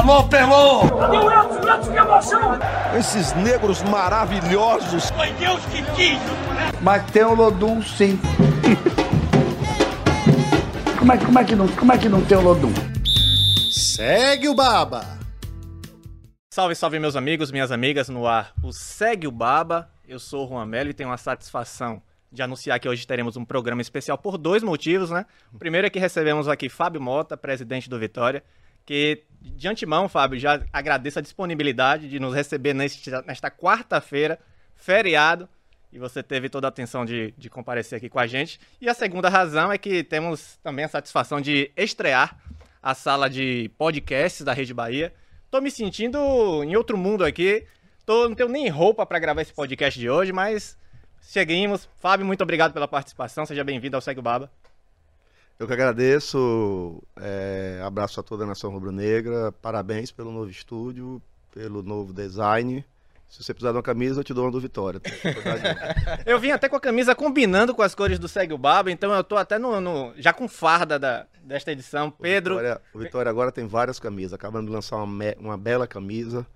Alô, Pelô! Meu que emoção! Esses negros maravilhosos. Foi Deus que quis, né? Mas tem o Lodum, sim. como, é, como, é que não, como é que não tem o Lodum? Segue o Baba! Salve, salve meus amigos, minhas amigas no ar. O Segue o Baba. Eu sou o Juan Melo e tenho a satisfação de anunciar que hoje teremos um programa especial por dois motivos, né? O primeiro é que recebemos aqui Fábio Mota, presidente do Vitória, que de antemão, Fábio, já agradeço a disponibilidade de nos receber neste, nesta quarta-feira, feriado, e você teve toda a atenção de, de comparecer aqui com a gente. E a segunda razão é que temos também a satisfação de estrear a sala de podcasts da Rede Bahia. Tô me sentindo em outro mundo aqui. Tô, não tenho nem roupa para gravar esse podcast de hoje, mas seguimos. Fábio, muito obrigado pela participação. Seja bem-vindo ao Segue o Baba. Eu que agradeço. É, abraço a toda a nação rubro-negra. Parabéns pelo novo estúdio, pelo novo design. Se você precisar de uma camisa, eu te dou uma do Vitória. eu vim até com a camisa combinando com as cores do Segue o Baba, então eu tô até no, no já com farda da, desta edição. Pedro. O Vitória, o Vitória agora tem várias camisas. Acabamos de lançar uma, uma bela camisa.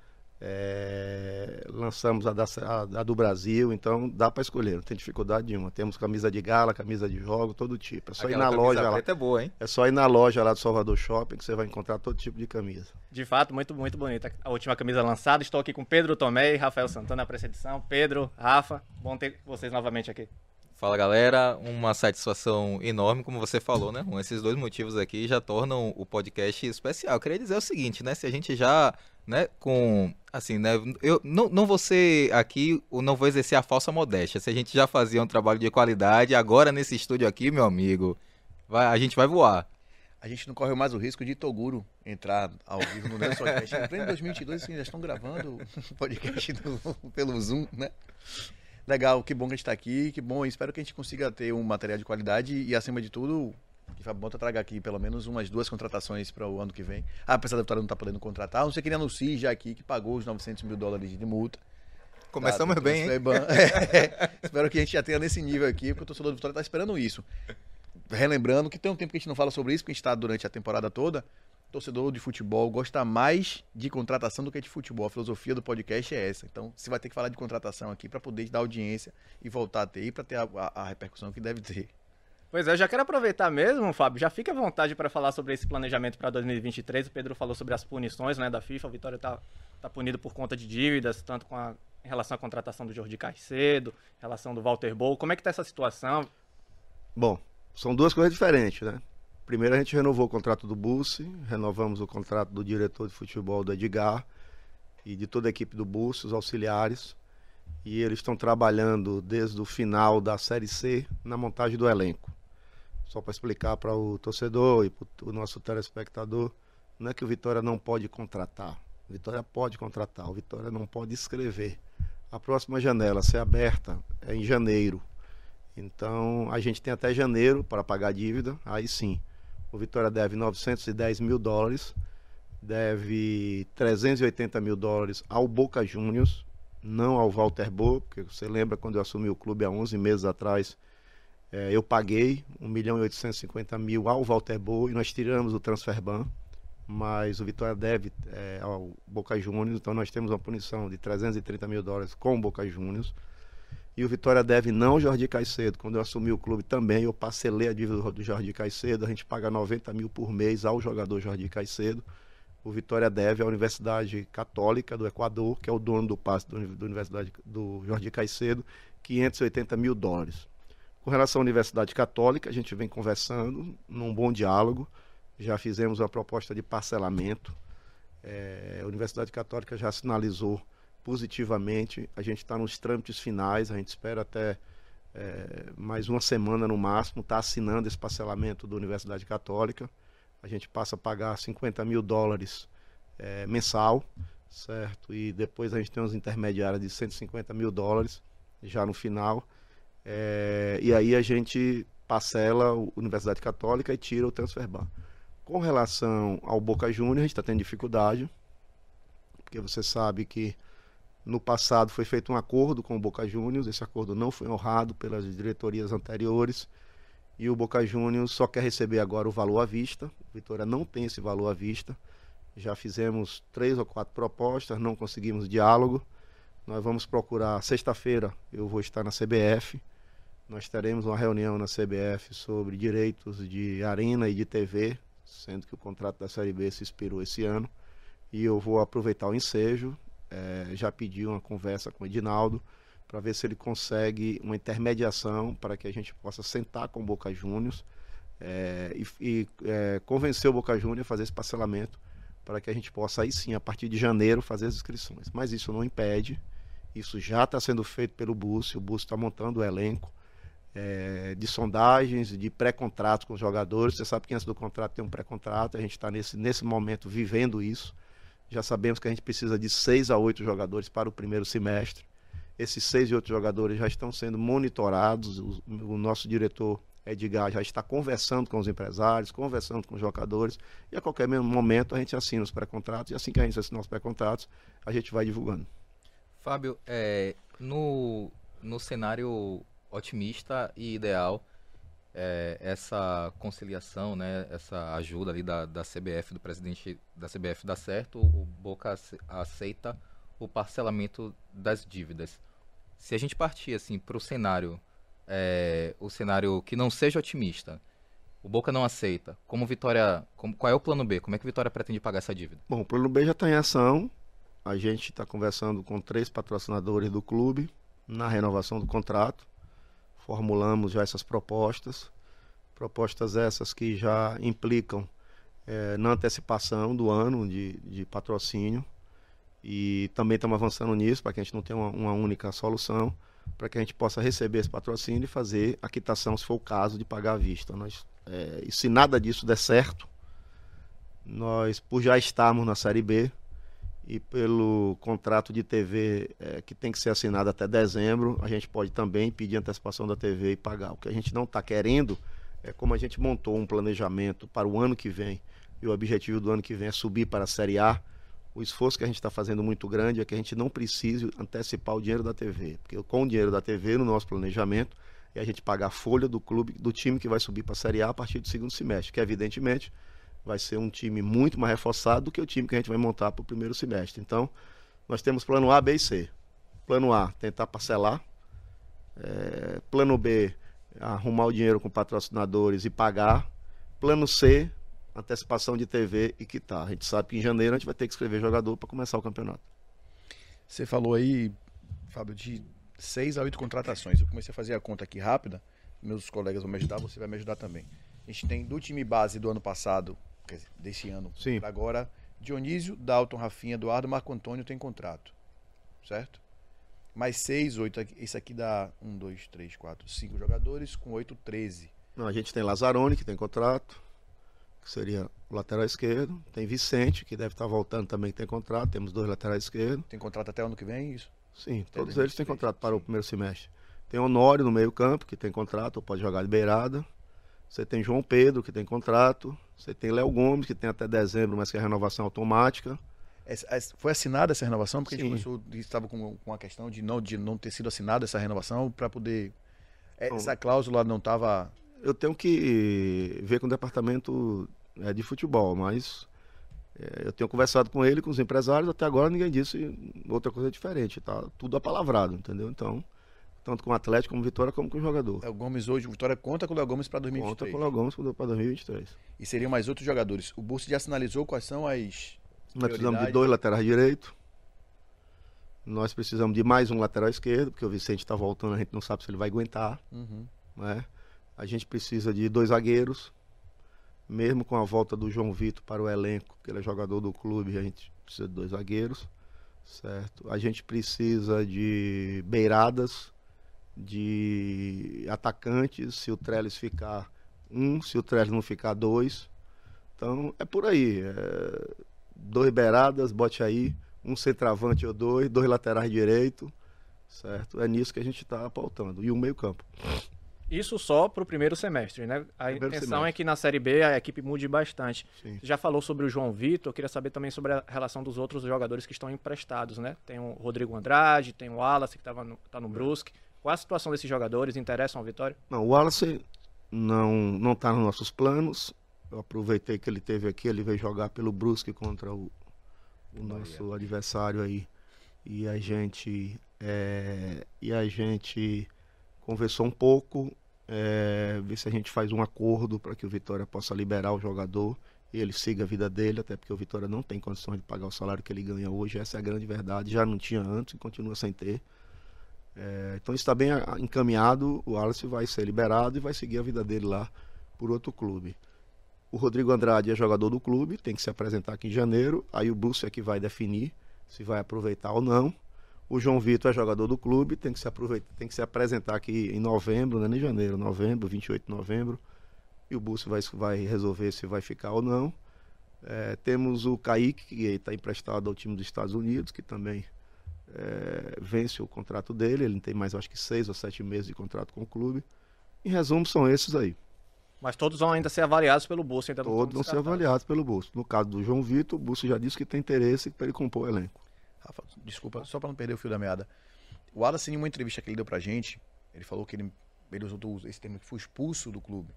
É, lançamos a, da, a, a, do Brasil, então dá para escolher, não tem dificuldade nenhuma. Temos camisa de gala, camisa de jogo, todo tipo. É só Aquela ir na loja lá. É, boa, hein? é só ir na loja lá do Salvador Shopping que você vai encontrar todo tipo de camisa. De fato, muito, muito bonita a última camisa lançada. Estou aqui com Pedro Tomé e Rafael Santana para essa edição. Pedro, Rafa, bom ter vocês novamente aqui. Fala galera, uma satisfação enorme, como você falou, né? Esses dois motivos aqui já tornam o podcast especial. Eu queria dizer o seguinte, né? Se a gente já né, com, assim, né, eu não, não vou ser aqui, não vou exercer a falsa modéstia, se a gente já fazia um trabalho de qualidade, agora nesse estúdio aqui, meu amigo, vai, a gente vai voar. A gente não corre mais o risco de Toguro entrar ao vivo no nosso podcast. Em pleno 2022, assim, já estão gravando o podcast do, pelo Zoom, né? Legal, que bom que a gente está aqui, que bom, espero que a gente consiga ter um material de qualidade e, acima de tudo, que Fábio traga aqui pelo menos umas duas contratações para o ano que vem. Ah, apesar da Vitória não estar tá podendo contratar, não sei que ele anuncie já aqui que pagou os 900 mil dólares de multa. Começamos tá, bem, hein? É, espero que a gente já tenha nesse nível aqui, porque o torcedor do Vitória está esperando isso. Relembrando que tem um tempo que a gente não fala sobre isso, porque a gente está durante a temporada toda. torcedor de futebol gosta mais de contratação do que de futebol. A filosofia do podcast é essa. Então, você vai ter que falar de contratação aqui para poder dar audiência e voltar a ter, e para ter a, a, a repercussão que deve ter. Pois é, eu já quero aproveitar mesmo, Fábio, já fique à vontade para falar sobre esse planejamento para 2023. O Pedro falou sobre as punições né, da FIFA, o Vitória está tá punido por conta de dívidas, tanto com a, em relação à contratação do Jordi Caicedo, em relação do Walter Bowl. Como é que está essa situação? Bom, são duas coisas diferentes, né? Primeiro a gente renovou o contrato do Bussi, renovamos o contrato do diretor de futebol do Edgar e de toda a equipe do Bussi, os auxiliares. E eles estão trabalhando desde o final da Série C na montagem do elenco. Só para explicar para o torcedor e para o nosso telespectador, não é que o Vitória não pode contratar. O Vitória pode contratar, o Vitória não pode escrever. A próxima janela ser aberta é em janeiro. Então a gente tem até janeiro para pagar a dívida. Aí sim, o Vitória deve 910 mil dólares, deve 380 mil dólares ao Boca Juniors, não ao Walter Bo, porque você lembra quando eu assumi o clube há 11 meses atrás, é, eu paguei 1 milhão e 850 mil ao Walter Bo e nós tiramos o transfer ban, mas o Vitória deve é, ao Boca Juniors, então nós temos uma punição de 330 mil dólares com o Boca Juniors. E o Vitória deve não Jordi Caicedo. Quando eu assumi o clube também, eu parcelei a dívida do Jordi Caicedo. A gente paga 90 mil por mês ao jogador Jordi Caicedo. O Vitória deve à Universidade Católica do Equador, que é o dono do passe da Universidade do Jordi Caicedo, 580 mil dólares. Com relação à Universidade Católica, a gente vem conversando num bom diálogo. Já fizemos uma proposta de parcelamento. É, a Universidade Católica já sinalizou positivamente. A gente está nos trâmites finais, a gente espera até é, mais uma semana no máximo, está assinando esse parcelamento da Universidade Católica. A gente passa a pagar 50 mil dólares é, mensal, certo? E depois a gente tem uns intermediários de 150 mil dólares já no final. É, e aí a gente parcela a Universidade Católica e tira o transfer ban. Com relação ao Boca Juniors, a gente está tendo dificuldade, porque você sabe que no passado foi feito um acordo com o Boca Juniors, esse acordo não foi honrado pelas diretorias anteriores e o Boca Juniors só quer receber agora o valor à vista. O Vitória não tem esse valor à vista. Já fizemos três ou quatro propostas, não conseguimos diálogo. Nós vamos procurar, sexta-feira eu vou estar na CBF. Nós teremos uma reunião na CBF sobre direitos de arena e de TV, sendo que o contrato da Série B se expirou esse ano. E eu vou aproveitar o ensejo. eh, já pedi uma conversa com o Edinaldo para ver se ele consegue uma intermediação para que a gente possa sentar com o Boca Juniors eh, e, e, eh, convencer o Boca Juniors a fazer esse parcelamento para que a gente possa aí sim, a partir de janeiro, fazer as inscrições. Mas isso não impede, isso já está sendo feito pelo Búcio, o Búcio está montando o elenco eh, de sondagens, de pré-contratos com os jogadores. Você sabe que antes do contrato tem um pré-contrato, a gente está nesse, nesse momento vivendo isso. Já sabemos que a gente precisa de seis a oito jogadores para o primeiro semestre. Esses seis e oito jogadores já estão sendo monitorados. O, o nosso diretor Edgar já está conversando com os empresários, conversando com os jogadores. E a qualquer momento a gente assina os pré-contratos. E assim que a gente assinar os pré-contratos, a gente vai divulgando. Fábio, é, no, no cenário otimista e ideal, é, essa conciliação, né, essa ajuda ali da, da CBF, do presidente da CBF dá certo, o Boca ace- aceita o parcelamento das dívidas. Se a gente partir assim para o cenário, é, o cenário que não seja otimista, o Boca não aceita. Como Vitória, como- qual é o plano B? Como é que Vitória pretende pagar essa dívida? Bom, o plano B já está em ação. A gente está conversando com três patrocinadores do clube na renovação do contrato. Formulamos já essas propostas. Propostas essas que já implicam eh, na antecipação do ano de, de patrocínio. E também estamos avançando nisso para que a gente não tenha uma, uma única solução, para que a gente possa receber esse patrocínio e fazer a quitação, se for o caso, de pagar à vista. Nós, eh, e se nada disso der certo, nós, por já estarmos na Série B e pelo contrato de TV eh, que tem que ser assinado até dezembro, a gente pode também pedir antecipação da TV e pagar. O que a gente não está querendo é como a gente montou um planejamento para o ano que vem e o objetivo do ano que vem é subir para a Série A. O esforço que a gente está fazendo muito grande é que a gente não precise antecipar o dinheiro da TV, porque com o dinheiro da TV no nosso planejamento é a gente pagar a folha do clube, do time que vai subir para a Série A a partir do segundo semestre, que evidentemente vai ser um time muito mais reforçado do que o time que a gente vai montar para o primeiro semestre. Então, nós temos plano A, B e C. Plano A, tentar parcelar. É, plano B, arrumar o dinheiro com patrocinadores e pagar. Plano C, antecipação de TV e quitar. A gente sabe que em janeiro a gente vai ter que escrever jogador para começar o campeonato. Você falou aí, Fábio, de seis a oito contratações. Eu comecei a fazer a conta aqui rápida. Meus colegas vão me ajudar, você vai me ajudar também. A gente tem do time base do ano passado, dizer, desse ano Sim. agora, Dionísio, Dalton, Rafinha, Eduardo, Marco Antônio tem contrato. Certo? Mais seis, oito. Esse aqui dá um, dois, três, quatro, cinco jogadores, com oito, treze. Não, a gente tem Lazzaroni, que tem contrato, que seria o lateral esquerdo. Tem Vicente, que deve estar voltando também, que tem contrato. Temos dois laterais esquerdos. Tem contrato até ano que vem, isso? Sim, Até todos eles têm 2023, contrato para o primeiro semestre. Tem Honório no meio-campo, que tem contrato, pode jogar de beirada. Você tem João Pedro, que tem contrato. Você tem Léo Gomes, que tem até dezembro, mas que é renovação automática. Foi assinada essa renovação? Porque a gente Sim. começou, estava com, com a questão de não, de não ter sido assinada essa renovação para poder. Bom. Essa cláusula não estava. Eu tenho que ver com o departamento é, de futebol, mas é, eu tenho conversado com ele, com os empresários, até agora ninguém disse outra coisa diferente, tá? Tudo apalavrado, entendeu? Então, tanto com o Atlético, como Vitória, como com o jogador. Léo Gomes hoje, o Vitória conta com o Léo Gomes para Conta 2023. com o Léo Gomes para 2023. E seriam mais outros jogadores. O Bursi já sinalizou quais são as. Nós precisamos de dois laterais direito. Nós precisamos de mais um lateral esquerdo, porque o Vicente está voltando, a gente não sabe se ele vai aguentar. Uhum. né? A gente precisa de dois zagueiros. Mesmo com a volta do João Vitor para o elenco, que ele é jogador do clube, a gente precisa de dois zagueiros, certo? A gente precisa de beiradas, de atacantes, se o Trellis ficar um, se o Trellis não ficar dois. Então é por aí. é dois beiradas, bote aí, um centroavante ou dois, dois laterais direito, certo? É nisso que a gente está pautando. E um meio campo. Isso só para o primeiro semestre, né? A Primeiro intenção semestre. é que na Série B a equipe mude bastante. Sim. Você já falou sobre o João Vitor, eu queria saber também sobre a relação dos outros jogadores que estão emprestados, né? Tem o Rodrigo Andrade, tem o Wallace que tava no, tá no Brusque. Qual a situação desses jogadores? Interessam ao Vitória? Não, o Wallace não não está nos nossos planos. Eu aproveitei que ele teve aqui, ele veio jogar pelo Brusque contra o, o nosso adversário aí. E a gente é, e a gente conversou um pouco, é, ver se a gente faz um acordo para que o Vitória possa liberar o jogador e ele siga a vida dele, até porque o Vitória não tem condições de pagar o salário que ele ganha hoje, essa é a grande verdade, já não tinha antes e continua sem ter. É, então está bem a- encaminhado, o Wallace vai ser liberado e vai seguir a vida dele lá por outro clube. O Rodrigo Andrade é jogador do clube, tem que se apresentar aqui em janeiro, aí o Búcio é que vai definir se vai aproveitar ou não. O João Vitor é jogador do clube, tem que se aproveitar, tem que se apresentar aqui em novembro, não é nem janeiro, novembro, 28 de novembro. E o Búcio vai, vai resolver se vai ficar ou não. É, temos o Kaique, que está emprestado ao time dos Estados Unidos, que também é, vence o contrato dele. Ele tem mais, acho que, seis ou sete meses de contrato com o clube. Em resumo, são esses aí. Mas todos vão ainda ser avaliados pelo Bolsa. Ainda Todos vão ser avaliados pelo Búcio. No caso do João Vitor, o Búcio já disse que tem interesse para ele compor o elenco. Rafa, desculpa, só pra não perder o fio da meada. O Wallace, em uma entrevista que ele deu pra gente, ele falou que ele, ele usou do- esse termo que foi expulso do clube,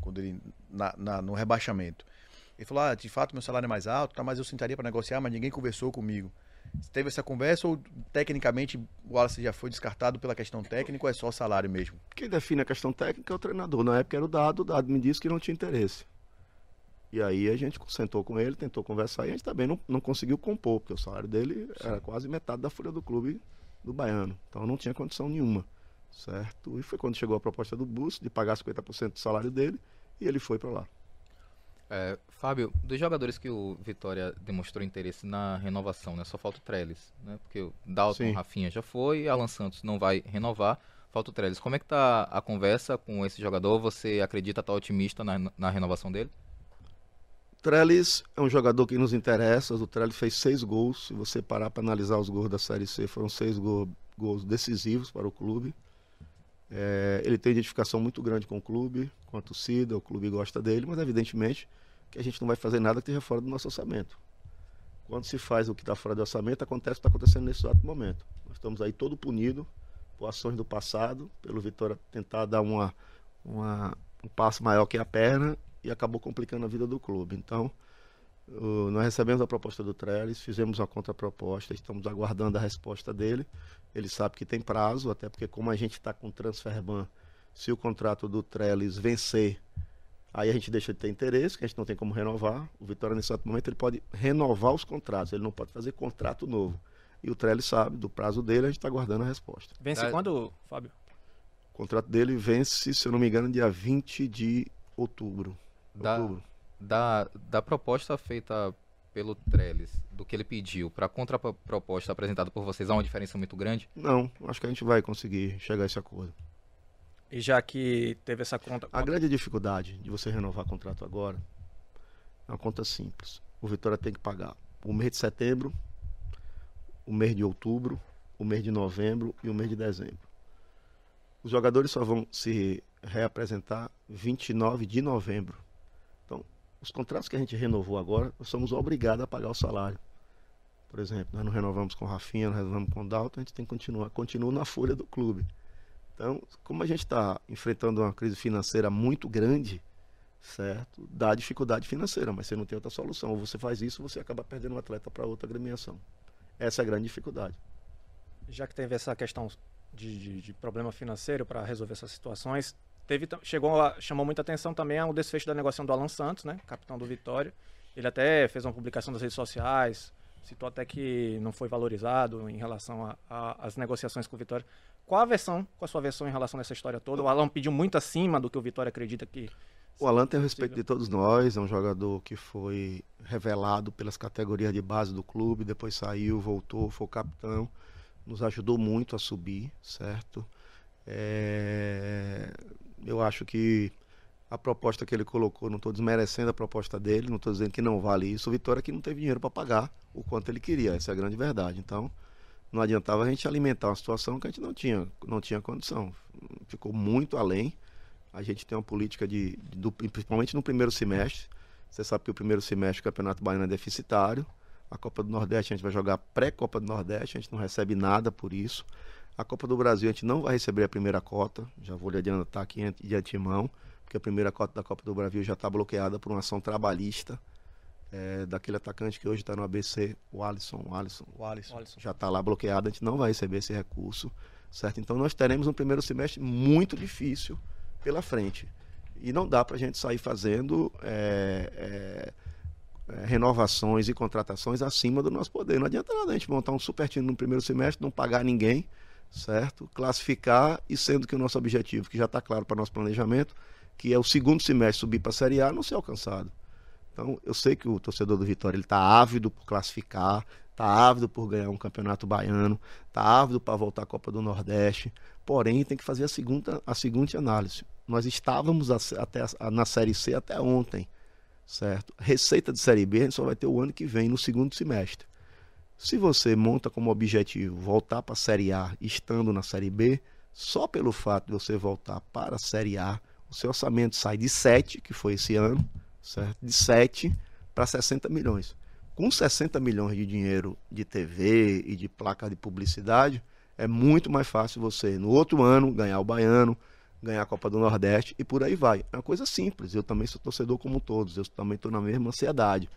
quando ele, na, na- no rebaixamento. Ele falou, ah, de fato meu salário é mais alto, tá, mas eu sentaria pra negociar, mas ninguém conversou comigo. Teve essa conversa ou, tecnicamente, o Wallace já foi descartado pela questão técnica ou é só salário mesmo? Quem define a questão técnica é o treinador. Na época era o Dado, o Dado me disse que não tinha interesse. E aí a gente sentou com ele, tentou conversar e a gente também não, não conseguiu compor, porque o salário dele era quase metade da folha do clube do Baiano. Então não tinha condição nenhuma, certo? E foi quando chegou a proposta do Bus de pagar 50% do salário dele e ele foi para lá. É, Fábio, dos jogadores que o Vitória demonstrou interesse na renovação, né? Só falta o Trellis, né? Porque o Dalton, Sim. Rafinha já foi, Alan Santos não vai renovar, falta o Trellis. Como é que tá a conversa com esse jogador? Você acredita estar otimista na, na renovação dele? Trellis é um jogador que nos interessa. O Trellis fez seis gols. Se você parar para analisar os gols da Série C, foram seis gol- gols decisivos para o clube. É, ele tem identificação muito grande com o clube, com a torcida. O clube gosta dele, mas evidentemente que a gente não vai fazer nada que esteja fora do nosso orçamento. Quando se faz o que está fora do orçamento, acontece o que está acontecendo nesse exato momento. Nós estamos aí todo punido por ações do passado, pelo Vitória tentar dar uma, uma- um passo maior que a perna e acabou complicando a vida do clube. Então, nós recebemos a proposta do Trellis, fizemos uma contraproposta, estamos aguardando a resposta dele. Ele sabe que tem prazo, até porque como a gente está com o Transferban, se o contrato do Trellis vencer, aí a gente deixa de ter interesse, que a gente não tem como renovar. O Vitória, nesse exato momento, ele pode renovar os contratos, ele não pode fazer contrato novo. E o Trellis sabe do prazo dele, a gente está aguardando a resposta. Vence Tá. quando, Fábio? O contrato dele vence, se eu não me engano, dia 20 de outubro. Da, Outubro. Da, da proposta feita pelo Trellis, do que ele pediu, para a contraproposta apresentada por vocês, há uma diferença muito grande? Não, acho que a gente vai conseguir chegar a esse acordo. E já que teve essa conta. A grande dificuldade de você renovar contrato agora é uma conta simples. O Vitória tem que pagar o mês de setembro, o mês de outubro, o mês de novembro e o mês de dezembro. Os jogadores só vão se reapresentar 29 de novembro. Os contratos que a gente renovou agora, nós somos obrigados a pagar o salário. Por exemplo, nós não renovamos com o Rafinha, não renovamos com o Dalton, a gente tem que continuar, continua na folha do clube. Então, como a gente está enfrentando uma crise financeira muito grande, certo? Dá dificuldade financeira, mas você não tem outra solução. Ou você faz isso, você acaba perdendo um atleta para outra agremiação. Essa é a grande dificuldade. já que teve essa questão de, de- de problema financeiro para resolver essas situações, teve, chegou a, chamou muita atenção também ao desfecho da negociação do Alan Santos, né, capitão do Vitória. Ele até fez uma publicação nas redes sociais, citou até que não foi valorizado em relação às negociações com o Vitória. Qual a versão, qual a sua versão em relação a essa história toda? O Alan pediu muito acima do que o Vitória acredita que O Alan tem o respeito de todos nós, é um jogador que foi revelado pelas categorias de base do clube, depois saiu, voltou, foi o capitão, nos ajudou muito a subir, certo? É, Eu acho que a proposta que ele colocou, não estou desmerecendo a proposta dele, não estou dizendo que não vale isso. O Vitória que não teve dinheiro para pagar o quanto ele queria, essa é a grande verdade. Então, não adiantava a gente alimentar uma situação que a gente não tinha, não tinha condição. Ficou muito além. A gente tem uma política de, de- principalmente no primeiro semestre. Você sabe que o primeiro semestre o Campeonato Baiano é deficitário. A Copa do Nordeste a gente vai jogar pré-Copa do Nordeste, a gente não recebe nada por isso. A Copa do Brasil a gente não vai receber a primeira cota, já vou lhe adiantar aqui de antemão, porque a primeira cota da Copa do Brasil já está bloqueada por uma ação trabalhista é, daquele atacante que hoje está no ABC, o Alisson. O Alisson O Alisson. já está lá bloqueado, a gente não vai receber esse recurso, certo? Então nós teremos um primeiro semestre muito difícil pela frente. E não dá para a gente sair fazendo é, é, é, renovações e contratações acima do nosso poder. Não adianta nada a gente montar um super time no primeiro semestre, não pagar ninguém, certo? Classificar e sendo que o nosso objetivo, que já está claro para nosso planejamento, que é o segundo semestre subir para a Série A, não ser alcançado. Então, eu sei que o torcedor do Vitória está ávido por classificar, está ávido por ganhar um campeonato baiano, está ávido para voltar à Copa do Nordeste. Porém, tem que fazer a segunda, a seguinte análise. Nós estávamos a- até a- na Série C até ontem, certo? Receita de Série B a gente só vai ter o ano que vem, no segundo semestre. Se você monta como objetivo voltar para a Série A estando na Série B, só pelo fato de você voltar para a Série A, o seu orçamento sai de 7, que foi esse ano, certo? De 7 para 60 milhões. Com 60 milhões de dinheiro de TV e de placa de publicidade, é muito mais fácil você, no outro ano, ganhar o Baiano, ganhar a Copa do Nordeste e por aí vai. É uma coisa simples. Eu também sou torcedor como todos, eu também estou na mesma ansiedade.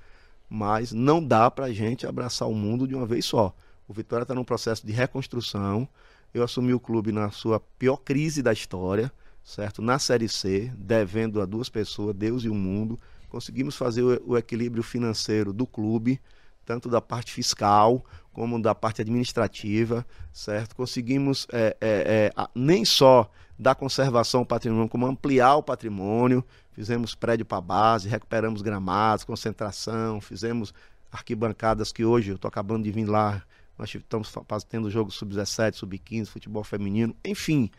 Mas não dá para a gente abraçar o mundo de uma vez só. O Vitória está num processo de reconstrução. Eu assumi o clube na sua pior crise da história, certo? Na Série C, devendo a duas pessoas, Deus e o mundo. Conseguimos fazer o, o equilíbrio financeiro do clube, tanto da parte fiscal como da parte administrativa, certo? Conseguimos é, é, é, nem só dar conservação ao patrimônio, como ampliar o patrimônio. Fizemos prédio para base, recuperamos gramados, concentração, fizemos arquibancadas que hoje eu estou acabando de vir lá. Nós estamos tendo jogo sub-17, sub-15, futebol feminino, enfim,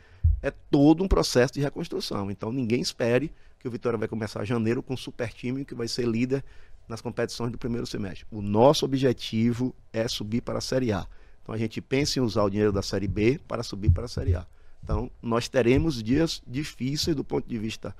é todo um processo de reconstrução. Então ninguém espere que o Vitória vai começar janeiro com um super time que vai ser líder nas competições do primeiro semestre. O nosso objetivo é subir para a Série A. Então a gente pensa em usar o dinheiro da Série B para subir para a Série A. Então nós teremos dias difíceis do ponto de vista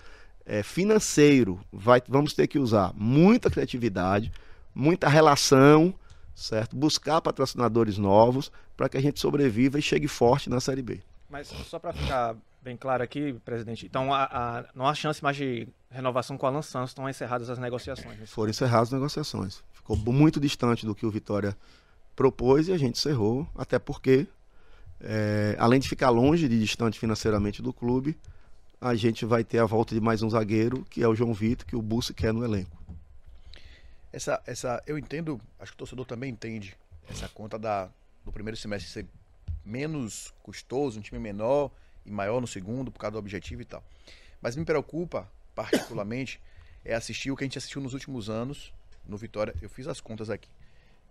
eh, financeiro. Vai, vamos ter que usar muita criatividade, muita relação, certo? Buscar patrocinadores novos para que a gente sobreviva e chegue forte na Série B. Mas só para ficar bem claro aqui, presidente, então a- a- não há chance mais de renovação com o Alan Santos, estão encerradas as negociações. né? Foram encerradas as negociações. Ficou muito distante do que o Vitória propôs e a gente encerrou, até porque, eh, além de ficar longe de distante financeiramente do clube, a gente vai ter a volta de mais um zagueiro, que é o João Vitor, que o Bussi quer no elenco. Essa, essa, eu entendo, acho que o torcedor também entende essa conta da, do primeiro semestre ser menos custoso, um time menor e maior no segundo, por causa do objetivo e tal. Mas me preocupa, particularmente, é assistir o que a gente assistiu nos últimos anos no Vitória. Eu fiz as contas aqui.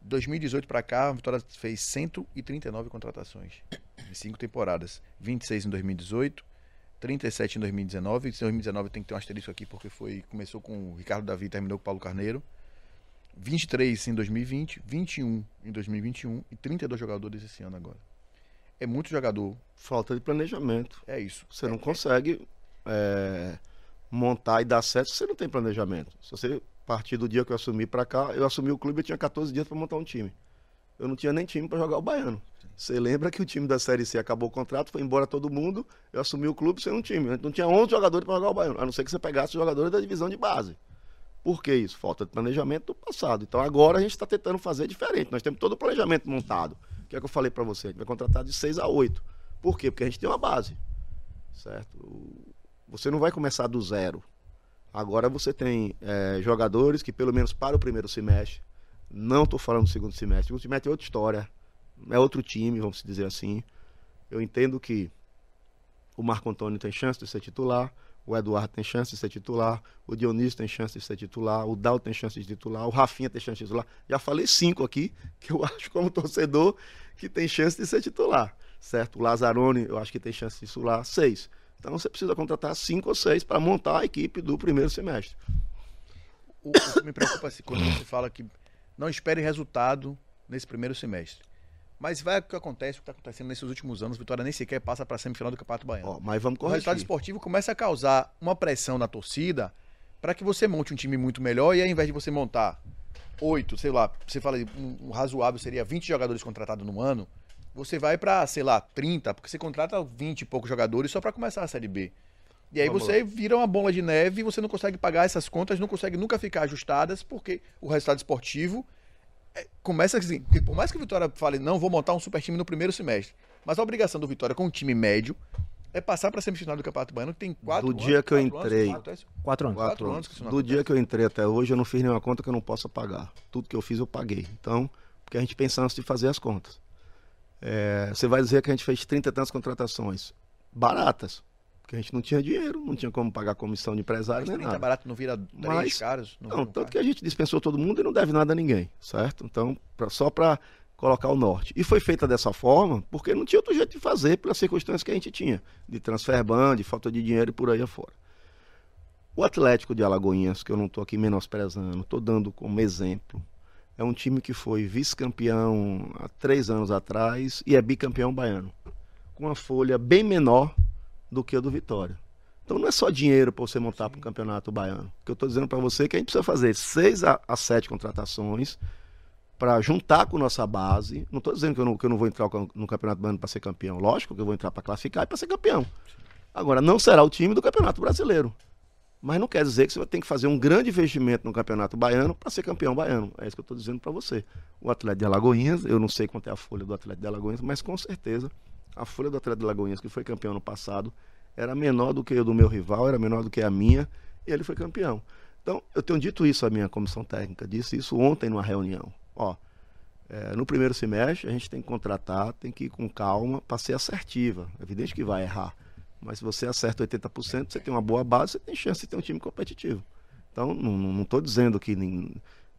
2018 para cá, a Vitória fez 139 contratações em cinco temporadas. 26 em 2018, 37 em 2019. Em 2019 tem que ter um asterisco aqui porque foi começou com o Ricardo Davi terminou com o Paulo Carneiro. 23 em 2020, 21 em 2021 e 32 jogadores esse ano agora. É muito jogador, Falta de planejamento. é isso. Você não consegue é, montar e dar certo se você não tem planejamento. Se você partir do dia que eu assumi para cá, eu assumi o clube e tinha 14 dias para montar um time. Eu não tinha nem time para jogar o baiano. Você lembra que o time da Série C acabou o contrato, foi embora todo mundo, eu assumi o clube sem um time. Não tinha 11 jogadores para jogar o baiano, a não ser que você pegasse os jogadores da divisão de base. Por que isso? Falta de planejamento do passado. Então agora a gente está tentando fazer diferente. Nós temos todo o planejamento montado. Que é que eu falei para você? A gente vai contratar de 6 a 8. Por quê? Porque a gente tem uma base. Certo? Você não vai começar do zero. Agora você tem eh, jogadores que, pelo menos para o primeiro semestre, não estou falando do segundo semestre. O segundo semestre é outra história. É outro time, vamos dizer assim. Eu entendo que o Marco Antônio tem chance de ser titular, o Eduardo tem chance de ser titular, o Dionísio tem chance de ser titular, o Dal tem chance de titular, o Rafinha tem chance de titular. Já falei cinco aqui, que eu acho como torcedor que tem chance de ser titular, certo? O Lazzaroni, eu acho que tem chance de titular, seis. Então você precisa contratar cinco ou seis para montar a equipe do primeiro semestre. O, o que me preocupa é quando você fala que não espere resultado nesse primeiro semestre. Mas vai o que acontece, o que está acontecendo nesses últimos anos, Vitória nem sequer passa para a semifinal do Campeonato Baiano. Ó, mas vamos o resultado esportivo começa a causar uma pressão na torcida para que você monte um time muito melhor e ao invés de você montar oito, sei lá, você fala um, um razoável seria 20 jogadores contratados no ano, você vai para, sei lá, 30, porque você contrata 20 e poucos jogadores só para começar a Série B. E aí Vamos você vira uma bola de neve e você não consegue pagar essas contas, não consegue nunca ficar ajustadas, porque o resultado esportivo começa assim. porque Por mais que o Vitória fale, não, vou montar um super time no primeiro semestre. Mas a obrigação do Vitória com um time médio é passar para a semifinal do Campeonato Baiano, que tem quatro Do anos, dia que eu quatro anos, entrei. quatro, é? Quatro anos. Quatro Quatro anos anos. que isso não Do dia que eu entrei até hoje, eu não fiz nenhuma conta que eu não possa pagar. Tudo que eu fiz, eu paguei. Então, porque a gente pensa antes de fazer as contas. É, você vai dizer que a gente fez 30 e tantas contratações baratas. Porque a gente não tinha dinheiro, não tinha como pagar comissão de empresário Mas nem 30 nada. barato não vira três Mas- caras? Não, Não, tanto caro? que a gente dispensou todo mundo e não deve nada a ninguém, certo? Então, pra- só para colocar o norte. E foi feita dessa forma porque não tinha outro jeito de fazer pelas circunstâncias que a gente tinha, de transfer ban, de falta de dinheiro e por aí afora. O Atlético de Alagoinhas, que eu não estou aqui menosprezando, estou dando como exemplo, é um time que foi vice-campeão há três anos atrás e é bicampeão baiano, com uma folha bem menor do que a do Vitória. Então não é só dinheiro para você montar para o campeonato baiano. O que eu estou dizendo para você é que a gente precisa fazer seis a, a sete contratações para juntar com nossa base. Não estou dizendo que eu não, que eu não vou entrar no campeonato baiano para ser campeão. Lógico que eu vou entrar para classificar e para ser campeão. Agora, não será o time do campeonato brasileiro. Mas não quer dizer que você vai ter que fazer um grande investimento no campeonato baiano para ser campeão baiano. É isso que eu estou dizendo para você. O Atlético de Alagoinhas, eu não sei quanto é a folha do Atlético de Alagoinhas, mas com certeza a folha do Atlético de Alagoinhas, que foi campeão no passado, era menor do que a do meu rival, era menor do que a minha, e ele foi campeão. Então, eu tenho dito isso à minha comissão técnica, disse isso ontem numa reunião. Ó, é, no primeiro semestre, a gente tem que contratar, tem que ir com calma para ser assertiva. É evidente que vai errar. Mas se você acerta 80%, você tem uma boa base, você tem chance de ter um time competitivo. Então, não estou dizendo que,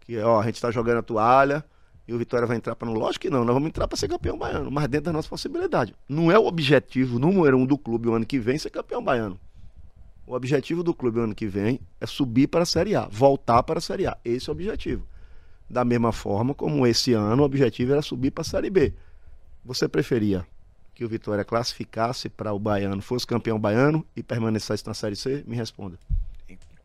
que ó, a gente está jogando a toalha e o Vitória vai entrar para. Lógico que não, nós vamos entrar para ser campeão baiano, mas dentro da nossa possibilidade. Não é o objetivo número um do clube o ano que vem ser campeão baiano. O objetivo do clube o ano que vem é subir para a Série A, voltar para a Série A. Esse é o objetivo. Da mesma forma como esse ano o objetivo era subir para a Série B. Você preferia que o Vitória classificasse para o Baiano, fosse campeão baiano e permanecesse na Série C? Me responda.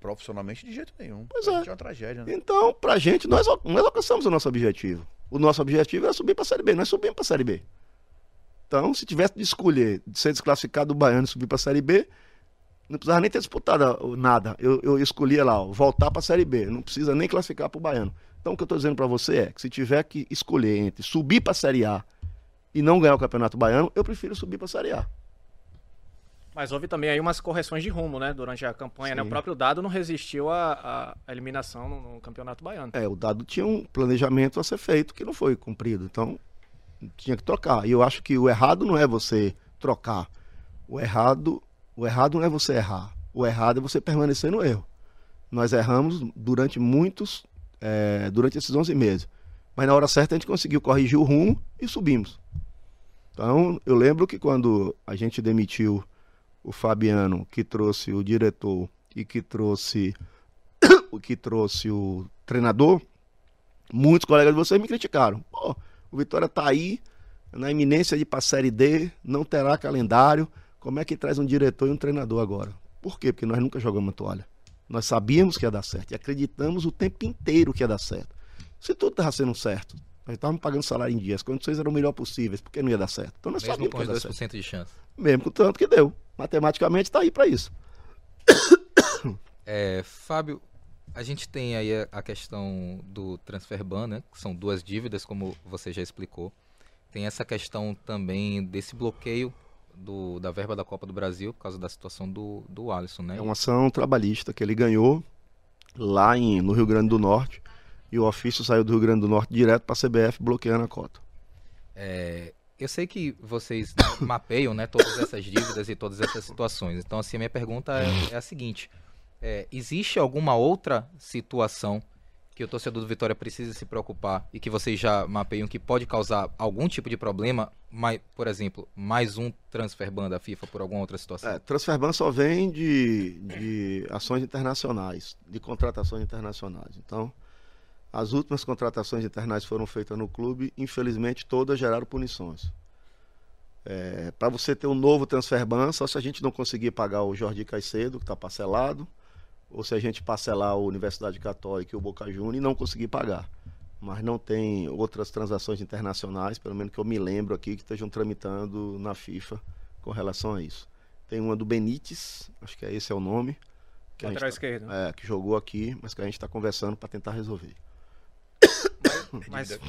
Profissionalmente, de jeito nenhum. Pois Pra é. uma tragédia, né? Então, pra gente, nós, nós alcançamos o nosso objetivo. O nosso objetivo era subir para a Série B, nós subimos para a Série B. Então, se tivesse de escolher de ser desclassificado do Baiano e subir para a Série B, não precisava nem ter disputado nada. Eu, eu escolhia lá, ó, voltar para a Série B, não precisa nem classificar para o Baiano. Então, o que eu estou dizendo para você é que se tiver que escolher entre subir para a Série A e não ganhar o Campeonato Baiano, eu prefiro subir para a Série A. Mas houve também aí umas correções de rumo, né? Durante a campanha, né? O próprio Dado não resistiu à, à eliminação no, no Campeonato Baiano. É, o dado tinha um planejamento a ser feito que não foi cumprido. Então, tinha que trocar. E eu acho que o errado não é você trocar. O errado, o errado não é você errar. O errado é você permanecer no erro. Nós erramos durante muitos, é, durante esses 11 meses. Mas na hora certa a gente conseguiu corrigir o rumo e subimos. Então, eu lembro que quando a gente demitiu o Fabiano, que trouxe o diretor e que trouxe o que trouxe o treinador, muitos colegas de vocês me criticaram. Pô, o Vitória tá aí na iminência de ir pra Série D, não terá calendário. Como é que traz um diretor e um treinador agora? Por quê? Porque nós nunca jogamos a toalha. Nós sabíamos que ia dar certo e acreditamos o tempo inteiro que ia dar certo. Se tudo estava sendo certo, nós estávamos pagando salário em dia, as condições eram o melhor possíveis, porque não ia dar certo. Então nós Mesmo sabíamos com que ia dar certo. 2% de chance. Mesmo com o tanto que deu. Matematicamente está aí para isso. É, Fábio, a gente tem aí a- a questão do transfer ban, né? Que são duas dívidas, como você já explicou. Tem essa questão também desse bloqueio do, da verba da Copa do Brasil por causa da situação do, do Alisson, né? É uma ação trabalhista que ele ganhou lá em, no Rio Grande do Norte. E o ofício saiu do Rio Grande do Norte direto para a CBF bloqueando a cota. É, eu sei que vocês né, mapeiam né, todas essas dívidas e todas essas situações. Então, assim, a minha pergunta é, é a seguinte: é, existe alguma outra situação que o torcedor do Vitória precisa se preocupar e que vocês já mapeiam que pode causar algum tipo de problema? Mai- por exemplo, mais um transfer ban da FIFA por alguma outra situação? É, transfer ban só vem de, de ações internacionais, de contratações internacionais. Então, as últimas contratações internacionais foram feitas no clube, infelizmente todas geraram punições. para você ter um novo transfer ban, só se a gente não conseguir pagar o Jorge Caicedo, que está parcelado, ou se a gente parcelar a Universidade Católica e o Boca Juniors e não conseguir pagar. Mas não tem outras transações internacionais, pelo menos que eu me lembro aqui, que estejam tramitando na FIFA com relação a isso. tem uma do Benítez, acho que é esse é o nome. Que Lateral tá- esquerdo. é, que jogou aqui, mas que a gente está conversando para tentar resolver. Mas Dívida,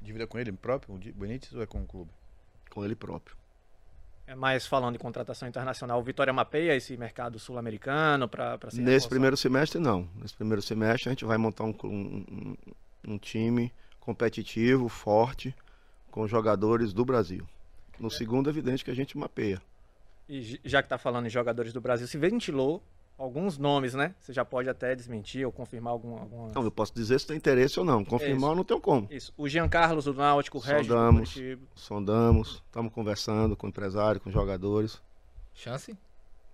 dívida com ele próprio, o Benítez, ou é com o clube? Com ele próprio. é mais falando de contratação internacional, o Vitória mapeia esse mercado sul-americano para se Nesse reforçar? primeiro semestre, não. Nesse primeiro semestre, a gente vai montar um, um, um- time competitivo, forte, com jogadores do Brasil. No segundo, é evidente que a gente mapeia. E já que tá falando em jogadores do Brasil, se ventilou alguns nomes, né? Você já pode até desmentir ou confirmar algum, alguma... Não, eu posso dizer se tem interesse ou não. Confirmar, Isso. eu não tenho como. Isso. O Jean Carlos do Náutico, o Regis do Sondamos. Curitiba. Sondamos, estamos conversando com o empresário, com jogadores. Chance?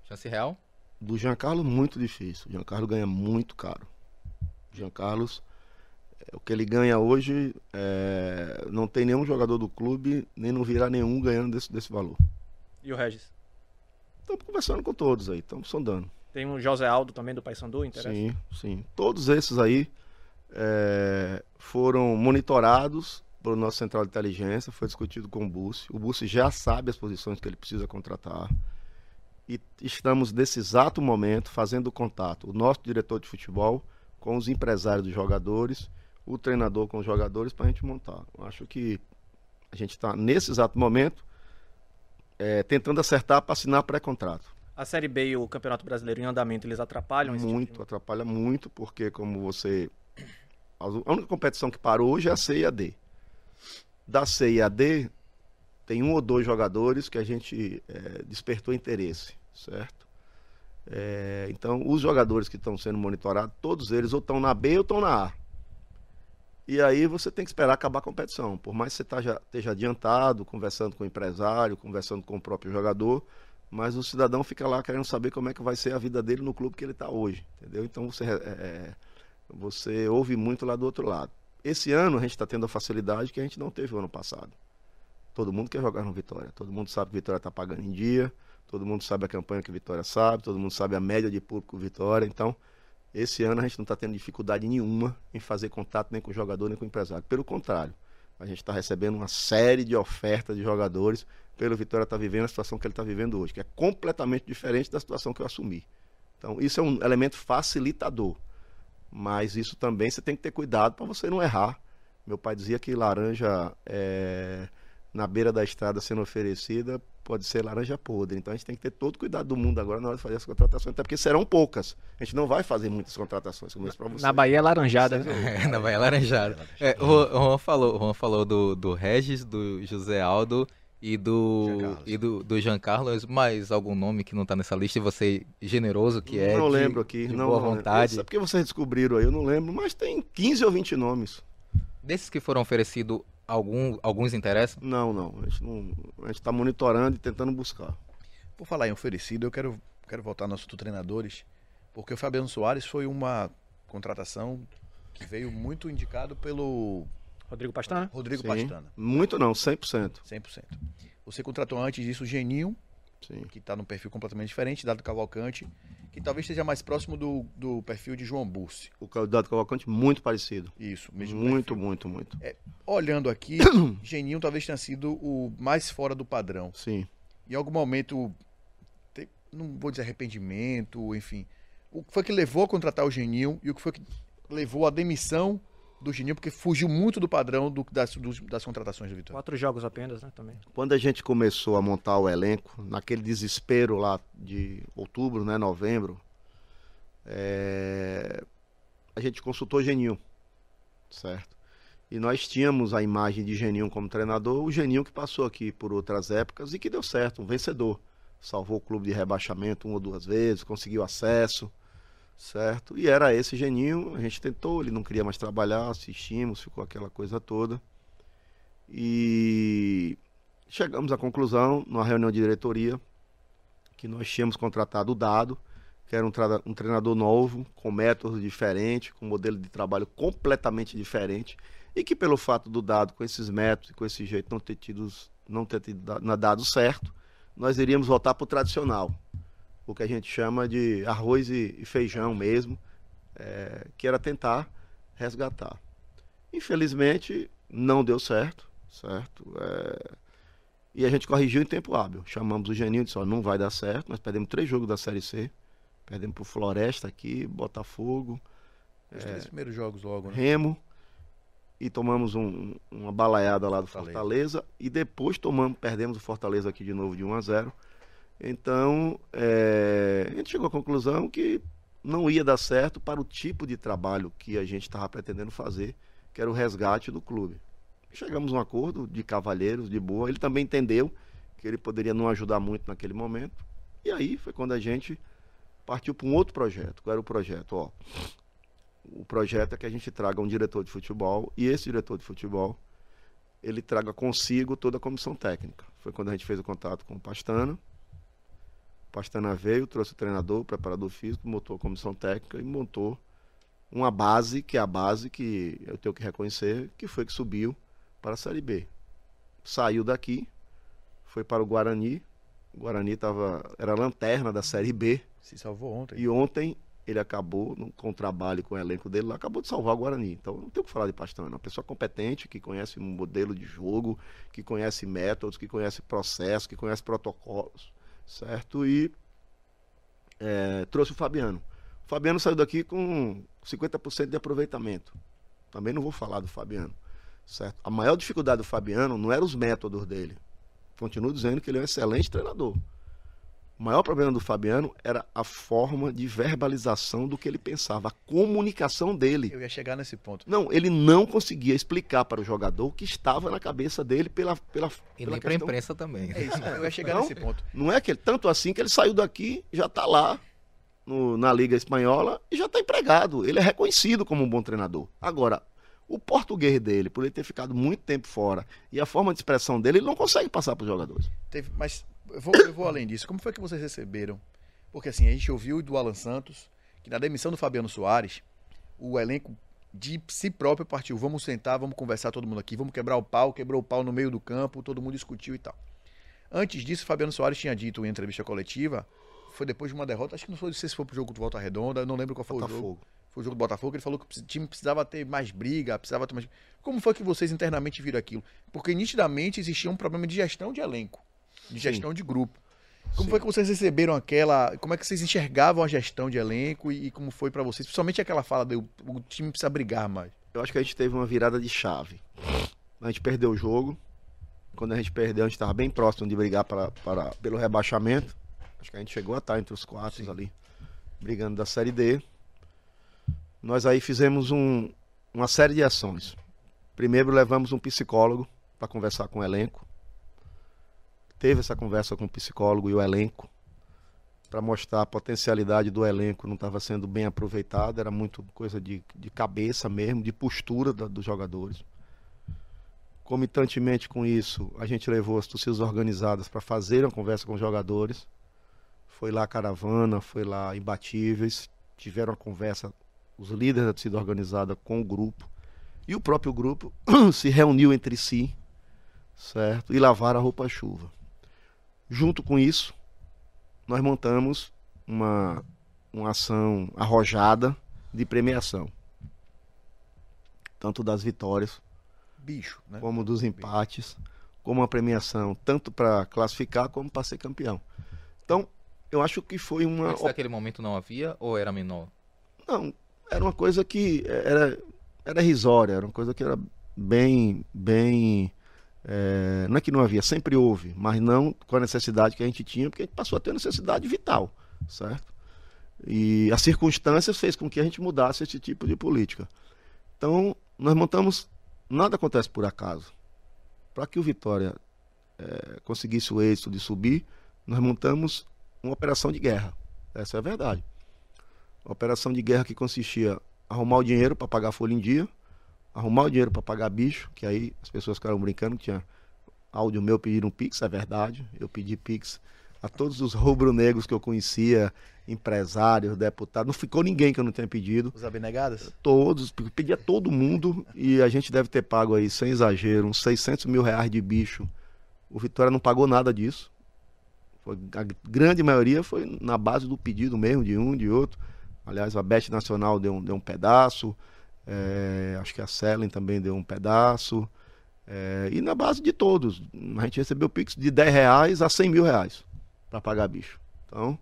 Chance real? Do Giancarlo, muito difícil. O Giancarlo ganha muito caro. O Giancarlo, é, o que ele ganha hoje, é, não tem nenhum jogador do clube, nem não virá nenhum ganhando desse, desse valor. E o Regis. Estamos conversando com todos aí, estamos sondando. Tem o José Aldo também do Paysandu, interessa? Sim, sim. Todos esses aí é, foram monitorados pelo nosso central de inteligência, foi discutido com o Bussi. O Bussi já sabe as posições que ele precisa contratar. E estamos nesse exato momento fazendo contato, o nosso diretor de futebol com os empresários dos jogadores, o treinador com os jogadores para a gente montar. Eu acho que a gente está nesse exato momento é, tentando acertar para assinar pré-contrato. A Série B e o Campeonato Brasileiro em andamento, eles atrapalham esse tipo de- Muito, atrapalha muito, porque como você. A única competição que parou hoje é a C e a D. Da C e a D, tem um ou dois jogadores que a gente eh, despertou interesse, certo? Eh, então, os jogadores que estão sendo monitorados, todos eles ou estão na B ou estão na A. E aí você tem que esperar acabar a competição. Por mais que você tá esteja adiantado, conversando com o empresário, conversando com o próprio jogador, mas o cidadão fica lá querendo saber como é que vai ser a vida dele no clube que ele está hoje, entendeu? Então você, é, é, você ouve muito lá do outro lado. Esse ano a gente está tendo a facilidade que a gente não teve o ano passado. Todo mundo quer jogar no Vitória, todo mundo sabe que Vitória está pagando em dia, todo mundo sabe a campanha que Vitória sabe, todo mundo sabe a média de público Vitória, então esse ano a gente não está tendo dificuldade nenhuma em fazer contato nem com o jogador nem com o empresário. Pelo contrário, a gente está recebendo uma série de ofertas de jogadores pelo Vitória estar vivendo a situação que ele está vivendo hoje, que é completamente diferente da situação que eu assumi. Então, isso é um elemento facilitador. Mas isso também você tem que ter cuidado para você não errar. Meu pai dizia que laranja é, na beira da estrada sendo oferecida pode ser laranja podre. Então a gente tem que ter todo cuidado do mundo agora na hora de fazer essa contratação, até porque serão poucas. A gente não vai fazer muitas contratações, como disse para você. Na Bahia é laranjada, né? É, na Bahia Laranjada. É, o Juan- o Juan falou, o Juan falou do, do Regis, do José Aldo e do Jean Carlos. e do, do Jean Carlos. Mais algum nome que não tá nessa lista e você generoso que é não de- lembro aqui, de não, boa não vontade. Isso é porque vocês descobriram aí, eu não lembro, mas tem 15 ou 20 nomes. Desses que foram oferecidos, algum, alguns interessam? Não, não, a gente não, a gente está monitorando e tentando buscar. Por falar em oferecido, eu quero, quero voltar no assunto treinadores, porque o Fabiano Soares foi uma contratação que veio muito indicado pelo Rodrigo Pastana? Rodrigo Sim. Pastana, Muito não, 100%. 100%. Você contratou antes disso o Geninho, Sim. que está num perfil completamente diferente, Dado Cavalcante, que talvez esteja mais próximo do, do perfil de João Bussi. O candidato Cavalcante muito parecido. Isso, mesmo Muito, perfil. muito, muito. Olhando aqui, Geninho talvez tenha sido o mais fora do padrão. Sim. Em algum momento, te- não vou dizer arrependimento, enfim. O que foi que levou a contratar o Geninho e o que foi que levou à demissão do Geninho, porque fugiu muito do padrão do- das, dos- das contratações do Vitória. Quatro jogos apenas, né? Também. Quando a gente começou a montar o elenco, naquele desespero lá de outubro, né, novembro, é, a gente consultou Geninho, certo? E nós tínhamos a imagem de Geninho como treinador, o Geninho que passou aqui por outras épocas e que deu certo, um vencedor. Salvou o clube de rebaixamento uma ou duas vezes, conseguiu acesso, certo? E era esse Geninho, a gente tentou, ele não queria mais trabalhar, assistimos, ficou aquela coisa toda. E chegamos à conclusão, numa reunião de diretoria, que nós tínhamos contratado o Dado, que era um, um treinador novo, com métodos diferentes, com modelo de trabalho completamente diferente, e que pelo fato do Dado, com esses métodos e com esse jeito, não ter, tido, não ter tido dado certo, nós iríamos voltar para o tradicional, o que a gente chama de arroz e, e feijão mesmo, é, que era tentar resgatar. Infelizmente, não deu certo, certo? É, E a gente corrigiu em tempo hábil. Chamamos o Geninho e disse, ó, não vai dar certo. Nós perdemos três jogos da Série C. Perdemos pro Floresta aqui, Botafogo, Os três primeiros jogos logo, né? Remo. E tomamos um- uma balaiada lá do Fortaleza. Fortaleza. E depois tomamos, perdemos o Fortaleza aqui de novo de 1 a 0 Então, é, a gente chegou à conclusão que não ia dar certo para o tipo de trabalho que a gente estava pretendendo fazer, que era o resgate do clube. Chegamos a um acordo de cavalheiros, de boa. Ele também entendeu que ele poderia não ajudar muito naquele momento. E aí foi quando a gente partiu para um outro projeto. Qual era o projeto? Ó, o projeto é que a gente traga um diretor de futebol e esse diretor de futebol ele traga consigo toda a comissão técnica. Foi quando a gente fez o contato com o Pastana. Pastana veio, trouxe o treinador, o preparador físico, montou a comissão técnica e montou uma base, que é a base que eu tenho que reconhecer, que foi que subiu para a Série B. Saiu daqui, foi para o Guarani. O Guarani tava, era a lanterna da Série B. Se salvou ontem. E ontem ele acabou, com o trabalho com o elenco dele, lá, acabou de salvar o Guarani. Então não tem o que falar de Pastana. É uma pessoa competente, que conhece um modelo de jogo, que conhece métodos, que conhece processos, que conhece protocolos, certo? E é, trouxe o Fabiano. O Fabiano saiu daqui com 50% de aproveitamento. Também não vou falar do Fabiano, certo? A maior dificuldade do Fabiano não eram os métodos dele. Continuo dizendo que ele é um excelente treinador. O maior problema do Fabiano era a forma de verbalização do que ele pensava, a comunicação dele. Eu ia chegar nesse ponto. Não, ele não conseguia explicar para o jogador o que estava na cabeça dele pela, pela, E pela nem pra questão. imprensa também. É isso, eu ia chegar Não? nesse ponto. Não é que ele, tanto assim que ele saiu daqui, já está lá no- na Liga Espanhola e já está empregado. Ele é reconhecido como um bom treinador. Agora, o português dele, por ele ter ficado muito tempo fora e a forma de expressão dele, ele não consegue passar para os jogadores. Teve, mas eu vou, eu vou além disso. Como foi que vocês receberam? Porque assim, a gente ouviu do Alan Santos que na demissão do Fabiano Soares, o elenco de si próprio partiu. Vamos sentar, vamos conversar todo mundo aqui, vamos quebrar o pau, quebrou o pau no meio do campo, todo mundo discutiu e tal. Antes disso, o Fabiano Soares tinha dito em entrevista coletiva, foi depois de uma derrota, acho que não foi, não sei se foi pro jogo de Volta Redonda, não lembro qual foi o jogo. Botafogo. Foi o jogo do Botafogo, ele falou que o time precisava ter mais briga, precisava ter mais. Como foi que vocês internamente viram aquilo? Porque nitidamente existia um problema de gestão de elenco, de gestão de grupo. Como Sim. foi que vocês receberam aquela. Como é que vocês enxergavam a gestão de elenco e, e como foi pra vocês? Principalmente aquela fala do o time precisa brigar mais. Eu acho que a gente teve uma virada de chave. A gente perdeu o jogo. Quando a gente perdeu, a gente estava bem próximo de brigar para, para, pelo rebaixamento. Acho que a gente chegou a estar entre os quatro ali, brigando da Série D. Nós aí fizemos um- uma série de ações. Primeiro, levamos um psicólogo para conversar com o elenco. Teve essa conversa com o psicólogo e o elenco para mostrar a potencialidade do elenco não estava sendo bem aproveitada, era muito coisa de, de cabeça mesmo, de postura da- dos jogadores. Comitantemente com isso, a gente levou as torcidas organizadas para fazer uma conversa com os jogadores. Foi lá a caravana, foi lá imbatíveis, tiveram uma conversa, os líderes da torcida organizada com o grupo. E o próprio grupo se reuniu entre si, certo? E lavaram a roupa-chuva. Junto com isso, nós montamos uma, uma ação arrojada de premiação. Tanto das vitórias Bicho, né? como dos empates, como uma premiação, tanto para classificar como para ser campeão. Então, eu acho que foi uma. Antes daquele momento não havia ou era menor? Não, era uma coisa que era, era risória, era uma coisa que era bem. bem é, não é que não havia, sempre houve, mas não com a necessidade que a gente tinha, porque a gente passou a ter necessidade vital, certo? E as circunstâncias fez com que a gente mudasse esse tipo de política. Então, nós montamos. Nada acontece por acaso. Para que o Vitória eh, conseguisse o êxito de subir, nós montamos uma operação de guerra. Essa é a verdade. Uma operação de guerra que consistia em arrumar o dinheiro para pagar a folha em dia, arrumar o dinheiro para pagar bicho, que aí as pessoas ficaram brincando que tinha áudio meu pedindo um Pix, é verdade. Eu pedi Pix a todos os rubro-negros que eu conhecia, empresários, deputados. Não ficou ninguém que eu não tenha pedido. Os abnegadas? Todos, pedi a todo mundo e a gente deve ter pago aí, sem exagero, uns 600 mil reais de bicho. O Vitória não pagou nada disso. Foi, a grande maioria foi na base do pedido mesmo, de um, de outro. Aliás, a Bet Nacional deu um, deu um pedaço. É, acho que a Selen também deu um pedaço. É, e na base de todos. A gente recebeu Pix de 10 reais a 100 mil reais para pagar bicho. Então,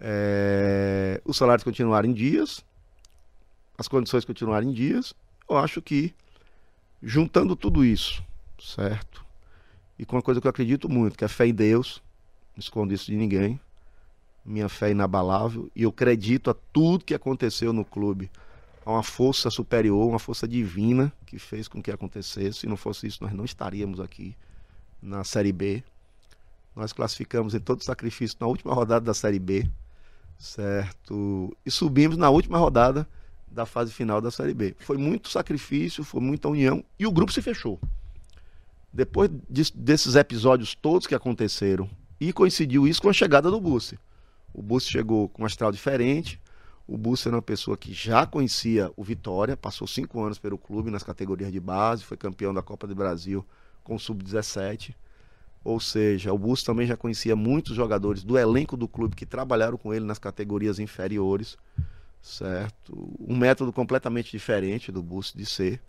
é, os salários continuaram em dias, as condições continuaram em dias. Eu acho que, juntando tudo isso, certo? E com uma coisa que eu acredito muito, que é fé em Deus, não escondo isso de ninguém, minha fé é inabalável, e eu acredito a tudo que aconteceu no clube a uma força superior, uma força divina que fez com que acontecesse. Se não fosse isso, nós não estaríamos aqui na Série B. Nós classificamos em todo sacrifício na última rodada da Série B, certo? E subimos na última rodada da fase final da Série B. Foi muito sacrifício, foi muita união e o grupo se fechou. Depois de, desses episódios todos que aconteceram, e coincidiu isso com a chegada do Bussi. O Bussi chegou com um astral diferente, o Bussi era uma pessoa que já conhecia o Vitória, passou cinco anos pelo clube nas categorias de base, foi campeão da Copa do Brasil com o Sub-17. Ou seja, o Bussi também já conhecia muitos jogadores do elenco do clube que trabalharam com ele nas categorias inferiores, certo? Um método completamente diferente do Bussi de ser.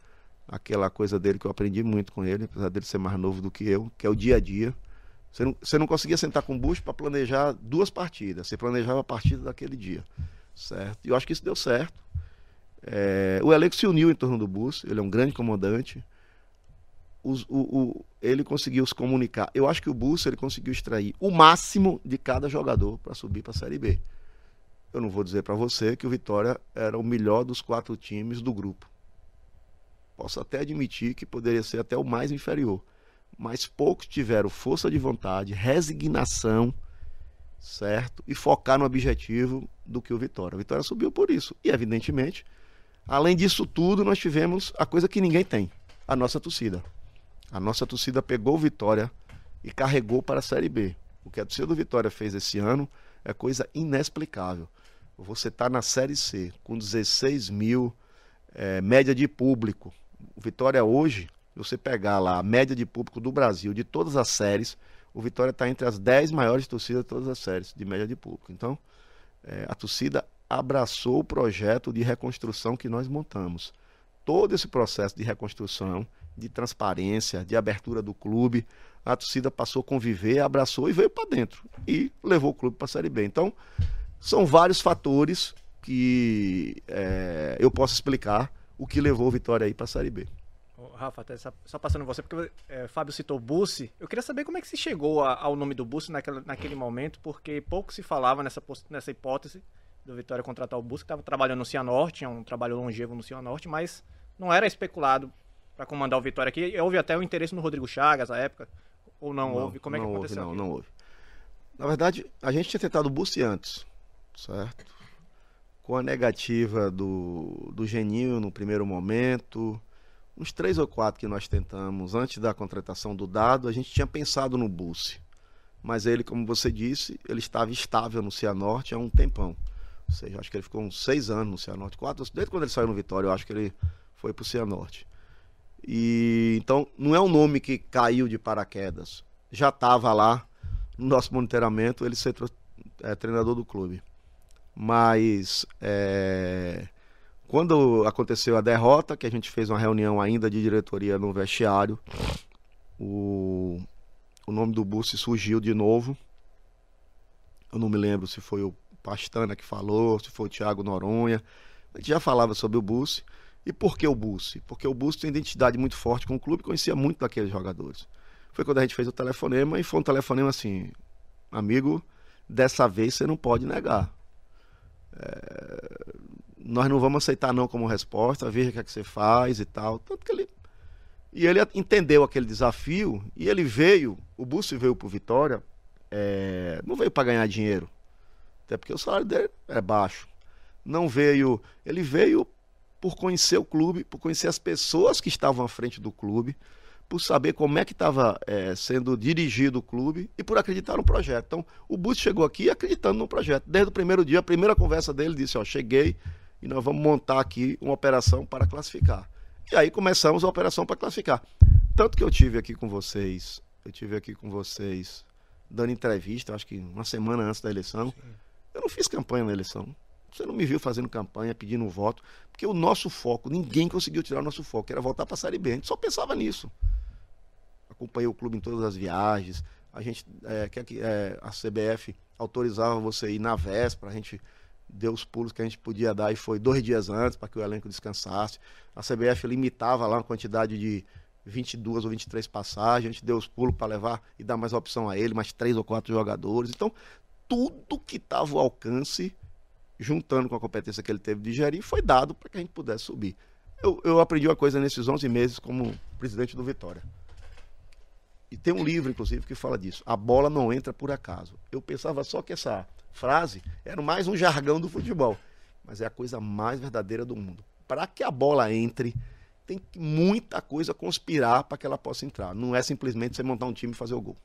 Aquela coisa dele que eu aprendi muito com ele, apesar dele ser mais novo do que eu, que é o dia a dia. Você não, você não conseguia sentar com o Bussi para planejar duas partidas, você planejava a partida daquele dia certo? E eu acho que isso deu certo. É, o elenco se uniu em torno do Bus, ele é um grande comandante. Os, o, o, ele conseguiu se comunicar. Eu acho que o Bus ele conseguiu extrair o máximo de cada jogador para subir para a Série B. Eu não vou dizer para você que o Vitória era o melhor dos quatro times do grupo. Posso até admitir que poderia ser até o mais inferior. Mas poucos tiveram força de vontade, resignação certo? E focar no objetivo do que o Vitória. O Vitória subiu por isso. E, evidentemente, além disso tudo, nós tivemos a coisa que ninguém tem: a nossa torcida. A nossa torcida pegou o Vitória e carregou para a Série B. O que a torcida do Vitória fez esse ano é coisa inexplicável. Você está na Série C com 16 mil é, média de público. O Vitória hoje, você pegar lá a média de público do Brasil, de todas as séries, o Vitória está entre as 10 maiores torcidas de todas as séries, de média de público. Então, é, a torcida abraçou o projeto de reconstrução que nós montamos. Todo esse processo de reconstrução, de transparência, de abertura do clube, a torcida passou a conviver, abraçou e veio para dentro. E levou o clube para a Série B. Então, são vários fatores que é, eu posso explicar o que levou o Vitória aí para a Série B. Rafa, até só passando você, porque é, Fábio citou Bussi. Eu queria saber como é que se chegou a, ao nome do Bussi naquele, naquele momento, porque pouco se falava nessa, nessa hipótese do Vitória contratar o Bussi, que estava trabalhando no Cianorte, tinha um trabalho longevo no Cianorte, mas não era especulado para comandar o Vitória aqui. Houve até o interesse no Rodrigo Chagas na época, ou não, não houve? Como é que aconteceu? Houve, não, não houve. Na verdade, a gente tinha tentado o Bussi antes, certo? Com a negativa do, do Geninho no primeiro momento uns três ou quatro que nós tentamos antes da contratação do dado, a gente tinha pensado no Bussi. Mas ele, como você disse, ele estava estável no Cianorte há um tempão. Ou seja, acho que ele ficou uns seis anos no Cianorte, quatro, desde quando ele saiu no Vitória, eu acho que ele foi para o Cianorte. E então não é um nome que caiu de paraquedas. Já estava lá no nosso monitoramento, ele ser é, treinador do clube. Mas é, quando aconteceu a derrota, que a gente fez uma reunião ainda de diretoria no vestiário, o, o nome do Bussi surgiu de novo. Eu não me lembro se foi o Pastana que falou, se foi o Thiago Noronha. A gente já falava sobre o Bussi. E por que o Bussi? Porque o Bussi tem identidade muito forte com o clube, conhecia muito daqueles jogadores. Foi quando a gente fez o telefonema e foi um telefonema assim: amigo, dessa vez você não pode negar. É, nós não vamos aceitar não como resposta, veja o que, é que você faz e tal. Tanto que ele. E ele entendeu aquele desafio e ele veio, o Bussi veio para Vitória, é, não veio para ganhar dinheiro, até porque o salário dele é baixo. Não veio, ele veio por conhecer o clube, por conhecer as pessoas que estavam à frente do clube, por saber como é que estava é, sendo dirigido o clube e por acreditar no projeto. Então, o Bussi chegou aqui acreditando no projeto. Desde o primeiro dia, a primeira conversa dele disse: Ó, cheguei, e nós vamos montar aqui uma operação para classificar. E aí começamos a operação para classificar. Tanto que eu tive aqui com vocês, eu tive aqui com vocês dando entrevista, acho que uma semana antes da eleição. Sim. Eu não fiz campanha na eleição. Você não me viu fazendo campanha, pedindo voto, porque o nosso foco, ninguém conseguiu tirar o nosso foco, era voltar para a Série B. A gente só pensava nisso. acompanhei o clube em todas as viagens. A gente é, que é, a CBF autorizava você ir na véspera, a gente deu os pulos que a gente podia dar e foi dois dias antes para que o elenco descansasse. A CBF limitava lá a quantidade de 22 ou 23 passagens, a gente deu os pulos para levar e dar mais opção a ele, mais três ou quatro jogadores. Então, tudo que estava ao alcance, juntando com a competência que ele teve de gerir, foi dado para que a gente pudesse subir. Eu, eu aprendi uma coisa nesses 11 meses como presidente do Vitória. E tem um livro, inclusive, que fala disso. A bola não entra por acaso. Eu pensava só que essa frase era mais um jargão do futebol. Mas é a coisa mais verdadeira do mundo. Para que a bola entre, tem muita coisa conspirar para que ela possa entrar. Não é simplesmente você montar um time e fazer o gol.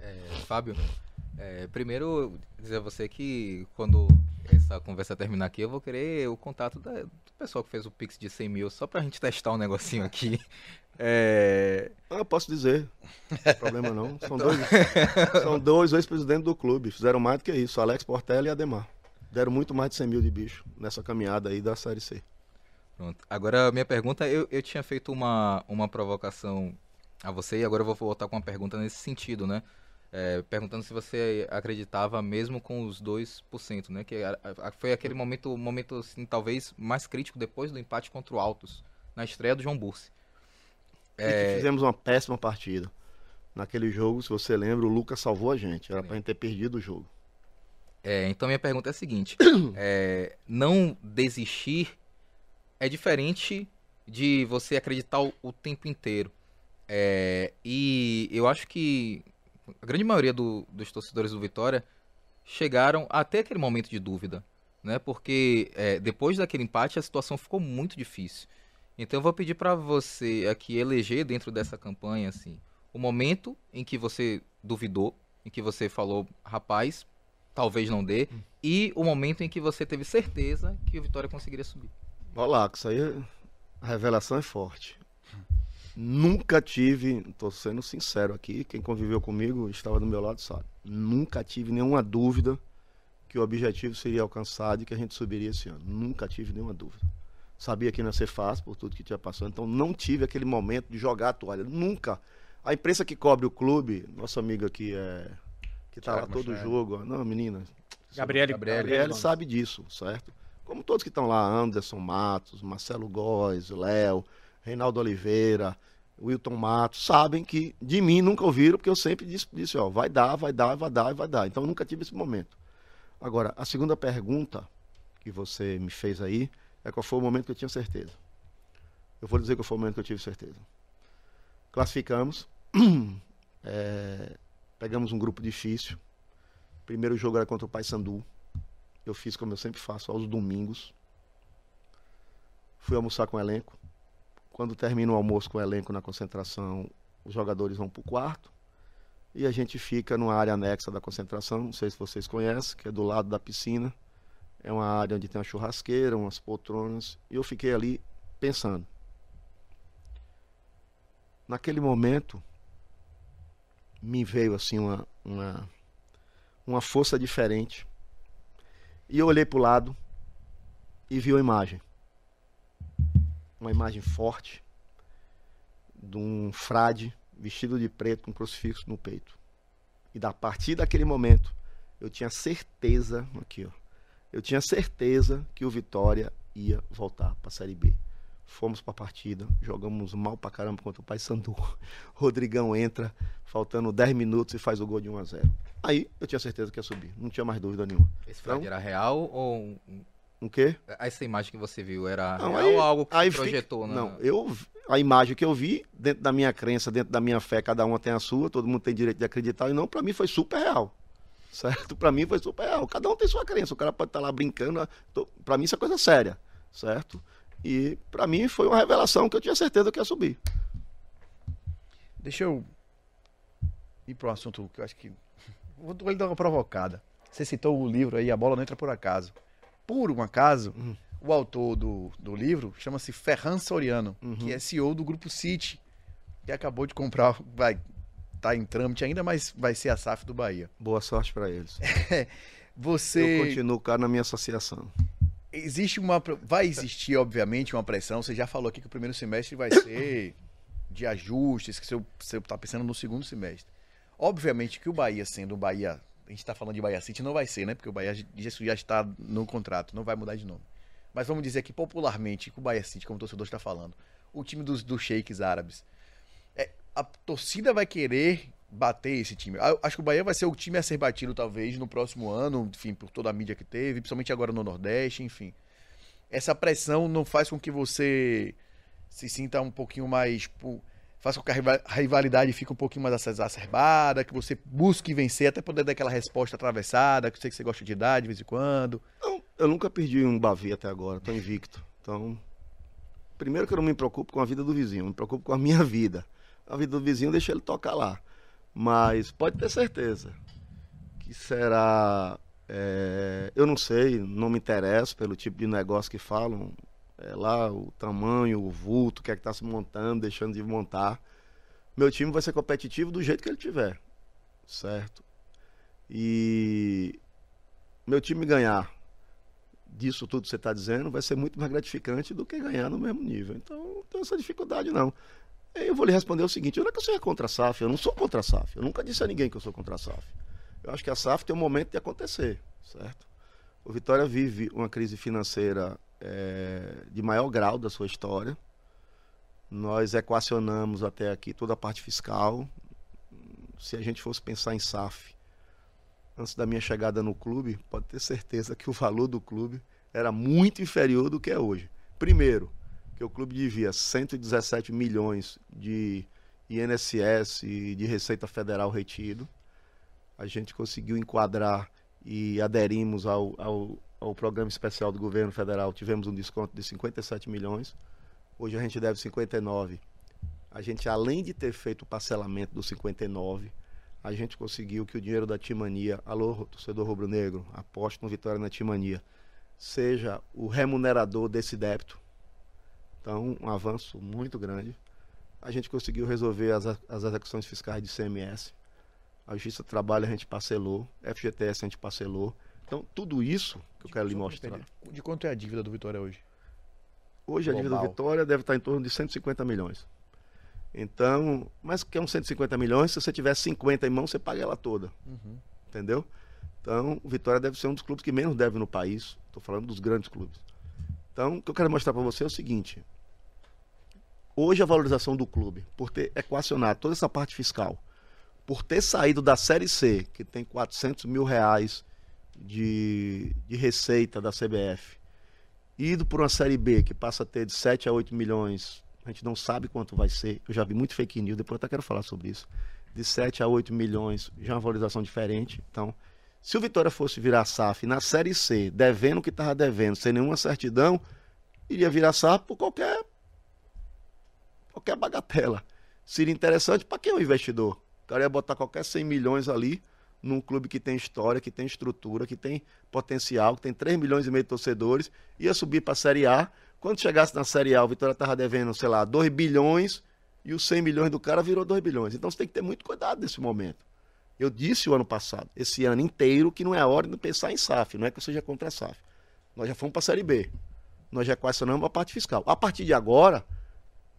É, Fábio, é, primeiro dizer a você que quando essa conversa terminar aqui, eu vou querer o contato da- do pessoal que fez o Pix de 100 mil, só pra gente testar um negocinho aqui. É, Ah, eu posso dizer. Problema não. São dois, são dois ex-presidentes do clube. Fizeram mais do que isso. Alex Portela e Ademar. Deram muito mais de 100 mil de bicho nessa caminhada aí da Série C. Pronto. Agora, minha pergunta, eu, eu tinha feito uma, uma provocação a você e agora eu vou voltar com uma pergunta nesse sentido, né? É, perguntando se você acreditava mesmo com os 2%, né? Que a- a- foi aquele momento, momento assim, talvez mais crítico depois do empate contra o Altos, na estreia do João Bursi. E que fizemos uma péssima partida. Naquele jogo, se você lembra, o Lucas salvou a gente. Era pra gente ter perdido o jogo. É, então minha pergunta é a seguinte: é, não desistir é diferente de você acreditar o, o tempo inteiro. É, e eu acho que a grande maioria do- dos torcedores do Vitória chegaram até aquele momento de dúvida, né? Porque é, depois daquele empate a situação ficou muito difícil. Então eu vou pedir para você aqui eleger dentro dessa campanha assim o momento em que você duvidou, em que você falou, rapaz, talvez não dê, e o momento em que você teve certeza que o Vitória conseguiria subir. Olha lá, que isso aí, a revelação é forte. Nunca tive, tô sendo sincero aqui, quem conviveu comigo estava do meu lado sabe. Nunca tive nenhuma dúvida que o objetivo seria alcançado e que a gente subiria esse ano. Nunca tive nenhuma dúvida. Sabia que não ia ser fácil por tudo que tinha passado, então não tive aquele momento de jogar a toalha. Nunca. A imprensa que cobre o clube, nosso amigo aqui é que tá lá todo Machado. jogo, não, menina, Gabriele, Gabriel sabe disso, certo? Como todos que estão lá, Anderson Matos, Marcelo Góes, Léo, Reinaldo Oliveira, Wilton Matos, sabem que de mim nunca ouviram, porque eu sempre disse, disse ó, vai dar, vai dar, vai dar, vai dar. Então eu nunca tive esse momento. Agora, a segunda pergunta que você me fez aí é qual foi o momento que eu tinha certeza. Eu vou dizer qual foi o momento que eu tive certeza. Classificamos, é, pegamos um grupo difícil. Primeiro jogo era contra o Paysandu. Eu fiz como eu sempre faço, aos domingos. Fui almoçar com o elenco. Quando termina o almoço com o elenco na concentração, os jogadores vão para o quarto. E a gente fica numa área anexa da concentração, não sei se vocês conhecem, que é do lado da piscina. É uma área onde tem uma churrasqueira, umas poltronas. E eu fiquei ali pensando. Naquele momento, me veio assim uma, uma, uma força diferente. E eu olhei para o lado e vi uma imagem. Uma imagem forte de um frade vestido de preto com um crucifixo no peito. E da partir daquele momento, eu tinha certeza, aqui ó, eu tinha certeza que o Vitória ia voltar para a Série B. Fomos para a partida, jogamos mal pra caramba contra o Paysandu. Rodrigão entra, faltando 10 minutos e faz o gol de 1 a 0. Aí eu tinha certeza que ia subir, não tinha mais dúvida nenhuma. Esse fraude Então- era real ou um- quê? essa imagem que você viu era Não, real aí- ou algo que aí se fica- projetou? na- Não, eu a imagem que eu vi dentro da minha crença, dentro da minha fé, cada uma tem a sua, todo mundo tem direito de acreditar e não, para mim foi super real. Certo? Para mim foi super real. Cada um tem sua crença. O cara pode estar lá brincando, para mim isso é coisa séria, certo? E para mim foi uma revelação que eu tinha certeza que ia subir. Deixa eu ir para um assunto que eu acho que. Vou vou lhe dar uma provocada. Você citou o livro aí, A Bola Não Entra Por Acaso. Por um acaso, Uhum. o autor do, do livro chama-se Ferran Soriano, Uhum. que é CEO do Grupo City, que acabou de comprar, vai tá em trâmite ainda, mas vai ser a SAF do Bahia. Boa sorte para eles. Eu Você. continuo cara na minha associação. Existe uma. Vai existir, obviamente, uma pressão. Você já falou aqui que o primeiro semestre vai ser de ajustes que você, você tá pensando no segundo semestre. Obviamente que o Bahia, sendo o Bahia, a gente tá falando de Bahia City, não vai ser, né? Porque o Bahia já, está no contrato, não vai mudar de nome. Mas vamos dizer que popularmente, que o Bahia City, como o torcedor está falando, o time dos, dos sheiks árabes, é, a torcida vai querer bater esse time. Eu Acho que o Bahia vai ser o time a ser batido, talvez, no próximo ano, enfim, por toda a mídia que teve, principalmente agora no Nordeste, enfim. Essa pressão não faz com que você se sinta um pouquinho mais. Faz com que a riva- a rivalidade fique um pouquinho mais exacerbada, que você busque vencer, até poder dar aquela resposta atravessada, que eu sei que você gosta de dar de vez em quando. Não, eu nunca perdi um Bavi até agora, tô invicto. Então, primeiro que eu não me preocupo com a vida do vizinho, me preocupo com a minha vida. A vida do vizinho deixa ele tocar lá. Mas pode ter certeza que será. é, eu não sei, não me interesso pelo tipo de negócio que falam. É lá o tamanho, o vulto, o que é que está se montando, deixando de montar. Meu time vai ser competitivo do jeito que ele tiver. Certo? E meu time ganhar disso tudo que você está dizendo vai ser muito mais gratificante do que ganhar no mesmo nível. Então, não tenho essa dificuldade, não. Eu vou lhe responder o seguinte: eu não é que eu seja contra a SAF, eu não sou contra a SAF. Eu nunca disse a ninguém que eu sou contra a SAF. Eu acho que a SAF tem um momento de acontecer, certo? O Vitória vive uma crise financeira eh, de maior grau da sua história. Nós equacionamos até aqui toda a parte fiscal. Se a gente fosse pensar em SAF, antes da minha chegada no clube, pode ter certeza que o valor do clube era muito inferior do que é hoje. Primeiro, que o clube devia 117 milhões de INSS e de Receita Federal retido. A gente conseguiu enquadrar e aderimos ao, ao, ao programa especial do governo federal. Tivemos um desconto de 57 milhões. Hoje a gente deve 59. A gente, além de ter feito o parcelamento dos 59, a gente conseguiu que o dinheiro da Timania, alô, torcedor rubro-negro, aposto no Vitória na Timania, seja o remunerador desse débito. Então, um avanço muito grande. A gente conseguiu resolver as, as execuções fiscais de CMS. A Justiça do Trabalho a gente parcelou, FGTS a gente parcelou. Então, tudo isso que eu quero lhe pra mostrar. De quanto é a dívida do Vitória hoje? Hoje a dívida do Global. Vitória deve estar em torno de 150 milhões. Então, mas que é uns 150 milhões, se você tiver 50 em mão, você paga ela toda. Entendeu? Então, o Vitória deve ser um dos clubes que menos deve no país. Estou falando dos grandes clubes. Então, o que eu quero mostrar para você é o seguinte. Hoje a valorização do clube, por ter equacionado toda essa parte fiscal, por ter saído da Série C, que tem 400 mil reais de, de receita da CBF, ido por uma Série B, que passa a ter de 7 a 8 milhões, a gente não sabe quanto vai ser, eu já vi muito fake news, depois até quero falar sobre isso, de 7 a 8 milhões, já é uma valorização diferente, então... Se o Vitória fosse virar SAF na Série C, devendo o que estava devendo, sem nenhuma certidão, iria virar SAF por qualquer, qualquer bagatela. Seria interessante para quem é o investidor? O cara ia botar qualquer 100 milhões ali num clube que tem história, que tem estrutura, que tem potencial, que tem 3 milhões e meio de torcedores, ia subir para a Série A. Quando chegasse na Série A, o Vitória estava devendo, sei lá, 2 bilhões e os 100 milhões do cara virou 2 bilhões. Então você tem que ter muito cuidado nesse momento. Eu disse o ano passado, esse ano inteiro, que não é hora de pensar em SAF, não é que eu seja contra a SAF. Nós já fomos para a Série B. Nós já equacionamos a parte fiscal. A partir de agora,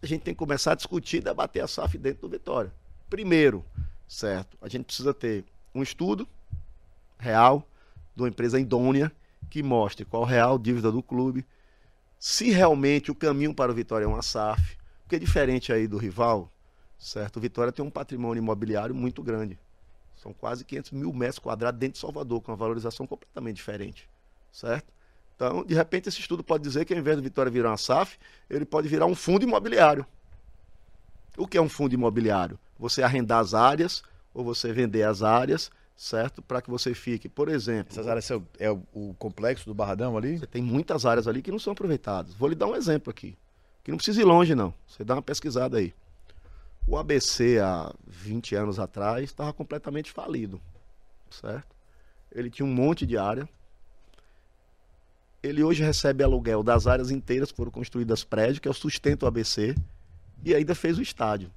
a gente tem que começar a discutir e debater a SAF dentro do Vitória. Primeiro, certo, a gente precisa ter um estudo real de uma empresa idônea que mostre qual a real dívida do clube, se realmente o caminho para o Vitória é uma SAF, porque é diferente aí do rival, certo? O Vitória tem um patrimônio imobiliário muito grande. São quase 500 mil metros quadrados dentro de Salvador, com uma valorização completamente diferente, certo? Então, de repente, esse estudo pode dizer que ao invés do Vitória virar uma SAF, ele pode virar um fundo imobiliário. O que é um fundo imobiliário? Você arrendar as áreas ou você vender as áreas, certo? Para que você fique, por exemplo, Essas áreas é o, é o- o complexo do Barradão ali? você tem muitas áreas ali que não são aproveitadas. Vou lhe dar um exemplo aqui, que não precisa ir longe não. Você dá uma pesquisada aí. O ABC há 20 anos atrás estava completamente falido, certo? Ele tinha um monte de área. Ele hoje recebe aluguel das áreas inteiras que foram construídas prédio, que é o sustento do ABC, e ainda fez o estádio.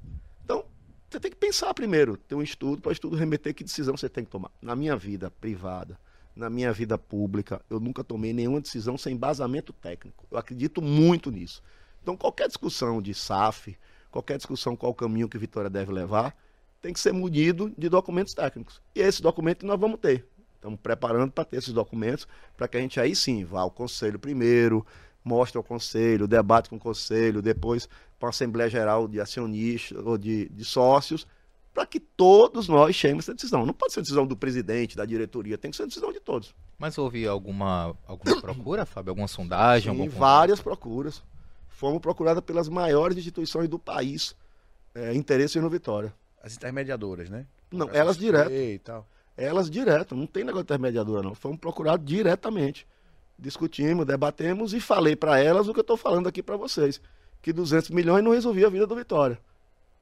Então, você tem que pensar primeiro, ter um estudo, para o estudo remeter que decisão você tem que tomar. Na minha vida privada, na minha vida pública, eu nunca tomei nenhuma decisão sem embasamento técnico. Eu acredito muito nisso. Então, qualquer discussão de SAF, qualquer discussão qual o caminho que Vitória deve levar, tem que ser munido de documentos técnicos. E esse documento nós vamos ter. Estamos preparando para ter esses documentos, para que a gente aí sim vá ao conselho primeiro, mostre ao conselho, debate com o conselho, depois para a Assembleia Geral de Acionistas ou de, de sócios, para que todos nós cheguemos essa decisão. Não pode ser decisão do presidente, da diretoria, tem que ser decisão de todos. Mas houve alguma, alguma procura, Fábio? Alguma sondagem? Sim, algum várias procuras. Fomos procuradas pelas maiores instituições do país, é, interesse no Vitória. As intermediadoras, né? Não, elas direto. E tal. Elas direto, não tem negócio de intermediadora não. Fomos procurados diretamente. Discutimos, debatemos e falei para elas o que eu estou falando aqui para vocês. Que 200 milhões não resolvia a vida do Vitória.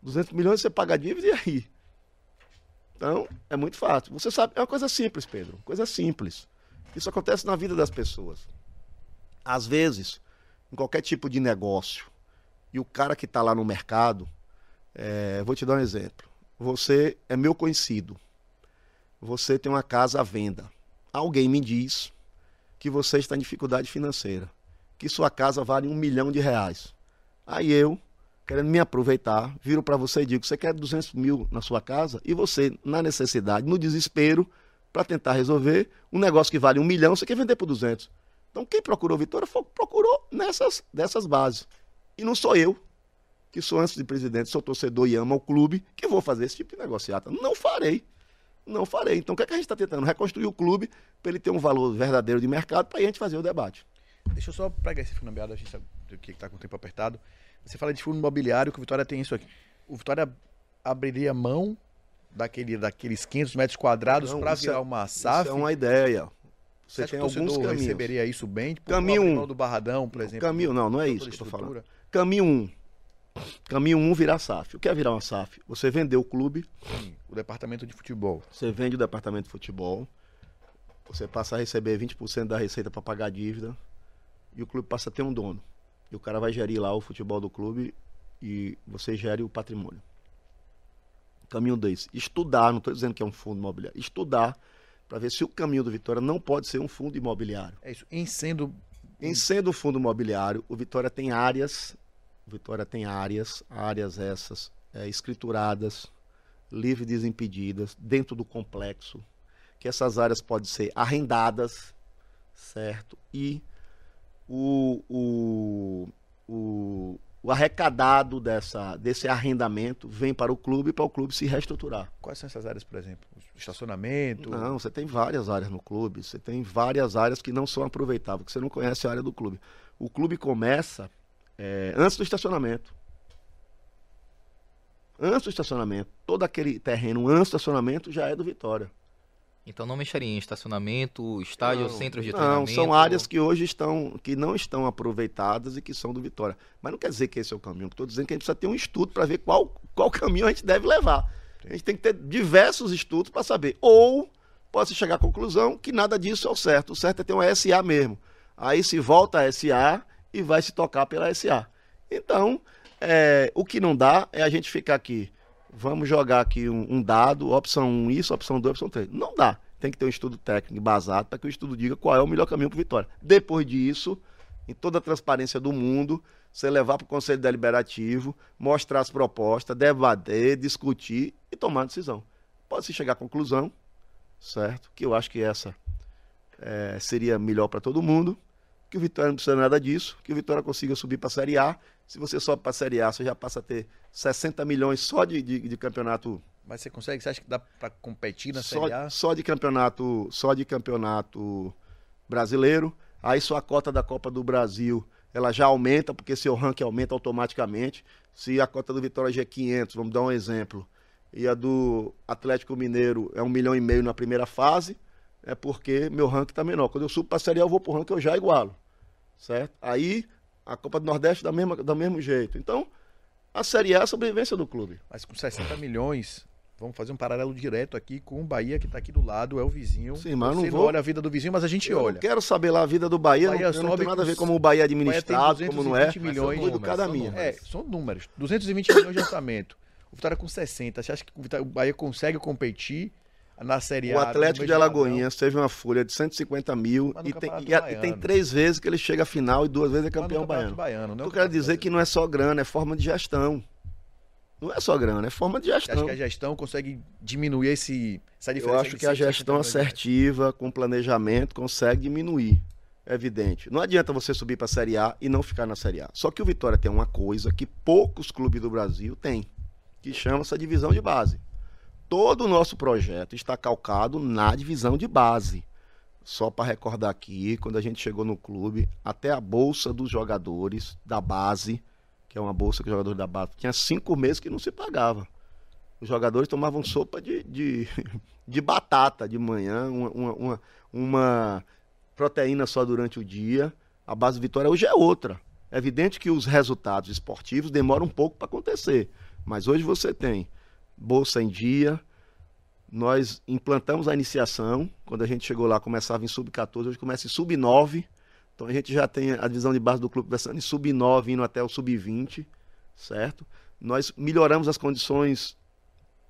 200 milhões você paga dívida e aí? Então, é muito fácil. Você sabe, é uma coisa simples, Pedro. Coisa simples. Isso acontece na vida das pessoas. Às vezes, em qualquer tipo de negócio, e o cara que está lá no mercado, é, vou te dar um exemplo. Você é meu conhecido. Você tem uma casa à venda. Alguém me diz que você está em dificuldade financeira, que sua casa vale um milhão de reais. Aí eu, querendo me aproveitar, viro para você e digo: você quer 200 mil na sua casa? E você, na necessidade, no desespero, para tentar resolver um negócio que vale um milhão, você quer vender por 200. Então, quem procurou Vitória foi, procurou nessas dessas bases. E não sou eu, que sou antes de presidente, sou torcedor e amo o clube, que vou fazer esse tipo de negociata. Não farei. Não farei. Então, o que, é que a gente está tentando? Reconstruir o clube para ele ter um valor verdadeiro de mercado para a gente fazer o debate. Deixa eu só pegar esse fundo imobiliário, a gente sabe que está com o tempo apertado. Você fala de fundo imobiliário, que o Vitória tem isso aqui. O Vitória abriria mão daquele, daqueles 500 metros quadrados para virar é- uma SAF? Isso é uma ideia. Você Você tem alguns caminhos. receberia isso bem? Tipo, Caminho abrir um. mão do Barradão, por exemplo. Caminho, não, não é isso que eu estou falando. Caminho 1. Um. Caminho 1 um virar SAF. O que é virar uma SAF? Você vendeu o clube, Sim, o departamento de futebol. você vende o departamento de futebol, você passa a receber 20% da receita para pagar a dívida e o clube passa a ter um dono. E o cara vai gerir lá o futebol do clube e você gere o patrimônio. Caminho 2. Estudar, não estou dizendo que é um fundo imobiliário, estudar para ver se o caminho do Vitória não pode ser um fundo imobiliário. É isso. Em sendo. Em sendo fundo imobiliário, o Vitória tem áreas, Vitória tem áreas, áreas essas é, escrituradas, livre desimpedidas, dentro do complexo, que essas áreas podem ser arrendadas, certo? E o, o, o, o arrecadado dessa, desse arrendamento vem para o clube para o clube se reestruturar. Quais são essas áreas, por exemplo? Estacionamento? Não, você tem várias áreas no clube. Você tem várias áreas que não são aproveitáveis, que você não conhece a área do clube. O clube começa é, antes do estacionamento. Antes do estacionamento. Todo aquele terreno antes do estacionamento já é do Vitória. Então não mexeria em estacionamento, estádio, Não, centros de Não, treinamento? são áreas que hoje estão, que não estão aproveitadas e que são do Vitória. Mas não quer dizer que esse é o caminho. Estou dizendo que a gente precisa ter um estudo para ver qual, qual caminho a gente deve levar. A gente tem que ter diversos estudos para saber. Ou pode-se chegar à conclusão que nada disso é o certo. O certo é ter uma SA mesmo. Aí se volta a SA e vai se tocar pela SA. Então, é, o que não dá é a gente ficar aqui. Vamos jogar aqui um, um dado, opção 1 isso, opção 2, opção 3. Não dá. Tem que ter um estudo técnico embasado para que o estudo diga qual é o melhor caminho para Vitória. Depois disso, em toda a transparência do mundo, você levar para o Conselho Deliberativo, mostrar as propostas, debater, discutir e tomar a decisão. Pode-se chegar à conclusão, certo? Que eu acho que essa eh, seria melhor para todo mundo, que o Vitória não precisa nada disso, que o Vitória consiga subir para a Série A. Se você sobe para a Série A, você já passa a ter 60 milhões só de, de, de campeonato Mas você consegue? Você acha que dá para competir na só, Série A? só de campeonato, só de campeonato brasileiro. Aí sua cota da Copa do Brasil, ela já aumenta, porque seu ranking aumenta automaticamente. Se a cota do Vitória já é 500, vamos dar um exemplo, e a do Atlético Mineiro é um milhão e meio na primeira fase, é porque meu ranking está menor. Quando eu subo para a Série A, eu vou para o ranking, eu já igualo, certo? Aí a Copa do Nordeste da mesma, do mesmo jeito. Então, a Série A é a sobrevivência do clube. Mas com 60 milhões, vamos fazer um paralelo direto aqui com o Bahia, que tá aqui do lado, é o vizinho. Sim, mas Você não vou- olha a vida do vizinho, mas a gente Eu olha. não quero saber lá a vida do Bahia, Bahia não, não tem nada a com- ver como o Bahia é Bahia administrado, como não é. 220 milhões. Mas são cada São números. É, são números. 220 milhões de orçamento. O Vitória com 60. Você acha que o Bahia consegue competir na Série A? O Atlético de? Alagoinhas teve uma folha de 150 mil e tem, e a- e tem três vezes que ele chega à final e duas vezes é campeão baiano. baiano não é Eu quero dizer que não é só grana, é forma de gestão. Não é só grana, é forma de gestão. que a gestão consegue diminuir esse, essa diferença? Eu acho que a 160 gestão assertiva, com planejamento, consegue diminuir. É evidente. Não adianta você subir para a Série A e não ficar na Série A. Só que o Vitória tem uma coisa que poucos clubes do Brasil têm, que chama-se a divisão de base. Todo o nosso projeto está calcado na divisão de base. Só para recordar aqui, quando a gente chegou no clube, até a bolsa dos jogadores da base, que é uma bolsa que os jogadores da base tinha cinco meses que não se pagava. Os jogadores tomavam sopa de, de, de batata de manhã, uma, uma, uma, uma proteína só durante o dia. A base Vitória hoje é outra. É evidente que os resultados esportivos demoram um pouco para acontecer. Mas hoje você tem bolsa em dia. Nós implantamos a iniciação. Quando a gente chegou lá, começava em sub-14, hoje começa em sub-9. Então a gente já tem a divisão de base do clube começando em sub-9, indo até o sub-20, certo? Nós melhoramos as condições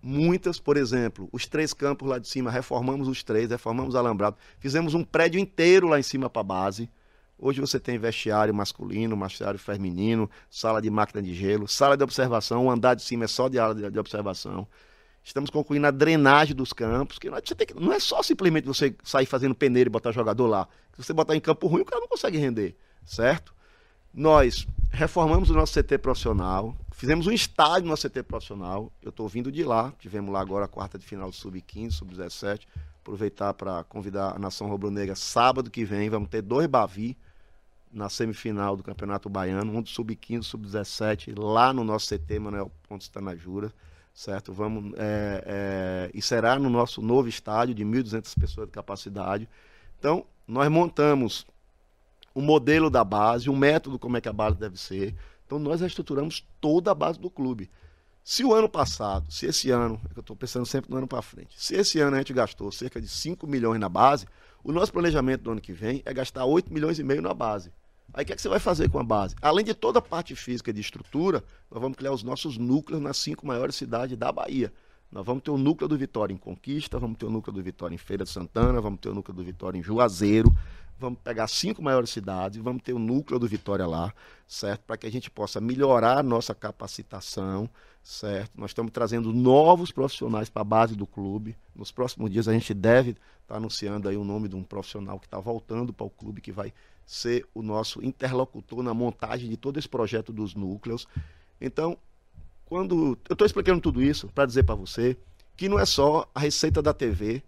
muitas, por exemplo, os três campos lá de cima, reformamos os três, reformamos o alambrado, fizemos um prédio inteiro lá em cima para a base. Hoje você tem vestiário masculino, vestiário feminino, sala de máquina de gelo, sala de observação, o andar de cima é só de área de, observação. Estamos concluindo a drenagem dos campos, é, que- não é só simplesmente você sair fazendo peneira e botar jogador lá. Se você botar em campo ruim, o cara não consegue render, certo? Nós reformamos o nosso CT profissional, fizemos um estádio no nosso CT profissional. Eu estou vindo de lá, tivemos lá agora a quarta de final do Sub-15, Sub-17. Aproveitar para convidar a Nação Rubro-Negra sábado que vem. Vamos ter dois Bavi na semifinal do Campeonato Baiano, um do Sub-15, Sub-17, lá no nosso CT, Manuel Pontes Tanajura, certo? Vamos, é, é, e será no nosso novo estádio de 1.200 pessoas de capacidade. Então, nós montamos o modelo da base, o método como é que a base deve ser. Então, nós reestruturamos toda a base do clube. Se o ano passado, se esse ano, é eu estou pensando sempre no ano para frente, se esse ano a gente gastou cerca de 5 milhões na base, o nosso planejamento do ano que vem é gastar 8 milhões e meio na base. Aí o que, é que você vai fazer com a base? Além de toda a parte física de estrutura, nós vamos criar os nossos núcleos nas cinco maiores cidades da Bahia. Nós vamos ter o núcleo do Vitória em Conquista, vamos ter o núcleo do Vitória em Feira de Santana, vamos ter o núcleo do Vitória em Juazeiro, vamos pegar cinco maiores cidades, vamos ter o núcleo do Vitória lá, certo? Para que a gente possa melhorar a nossa capacitação, certo? Nós estamos trazendo novos profissionais para a base do clube. Nos próximos dias a gente deve estar anunciando aí o nome de um profissional que está voltando para o clube, que vai ser o nosso interlocutor na montagem de todo esse projeto dos núcleos. Então, quando eu estou explicando tudo isso para dizer para você que não é só a receita da TV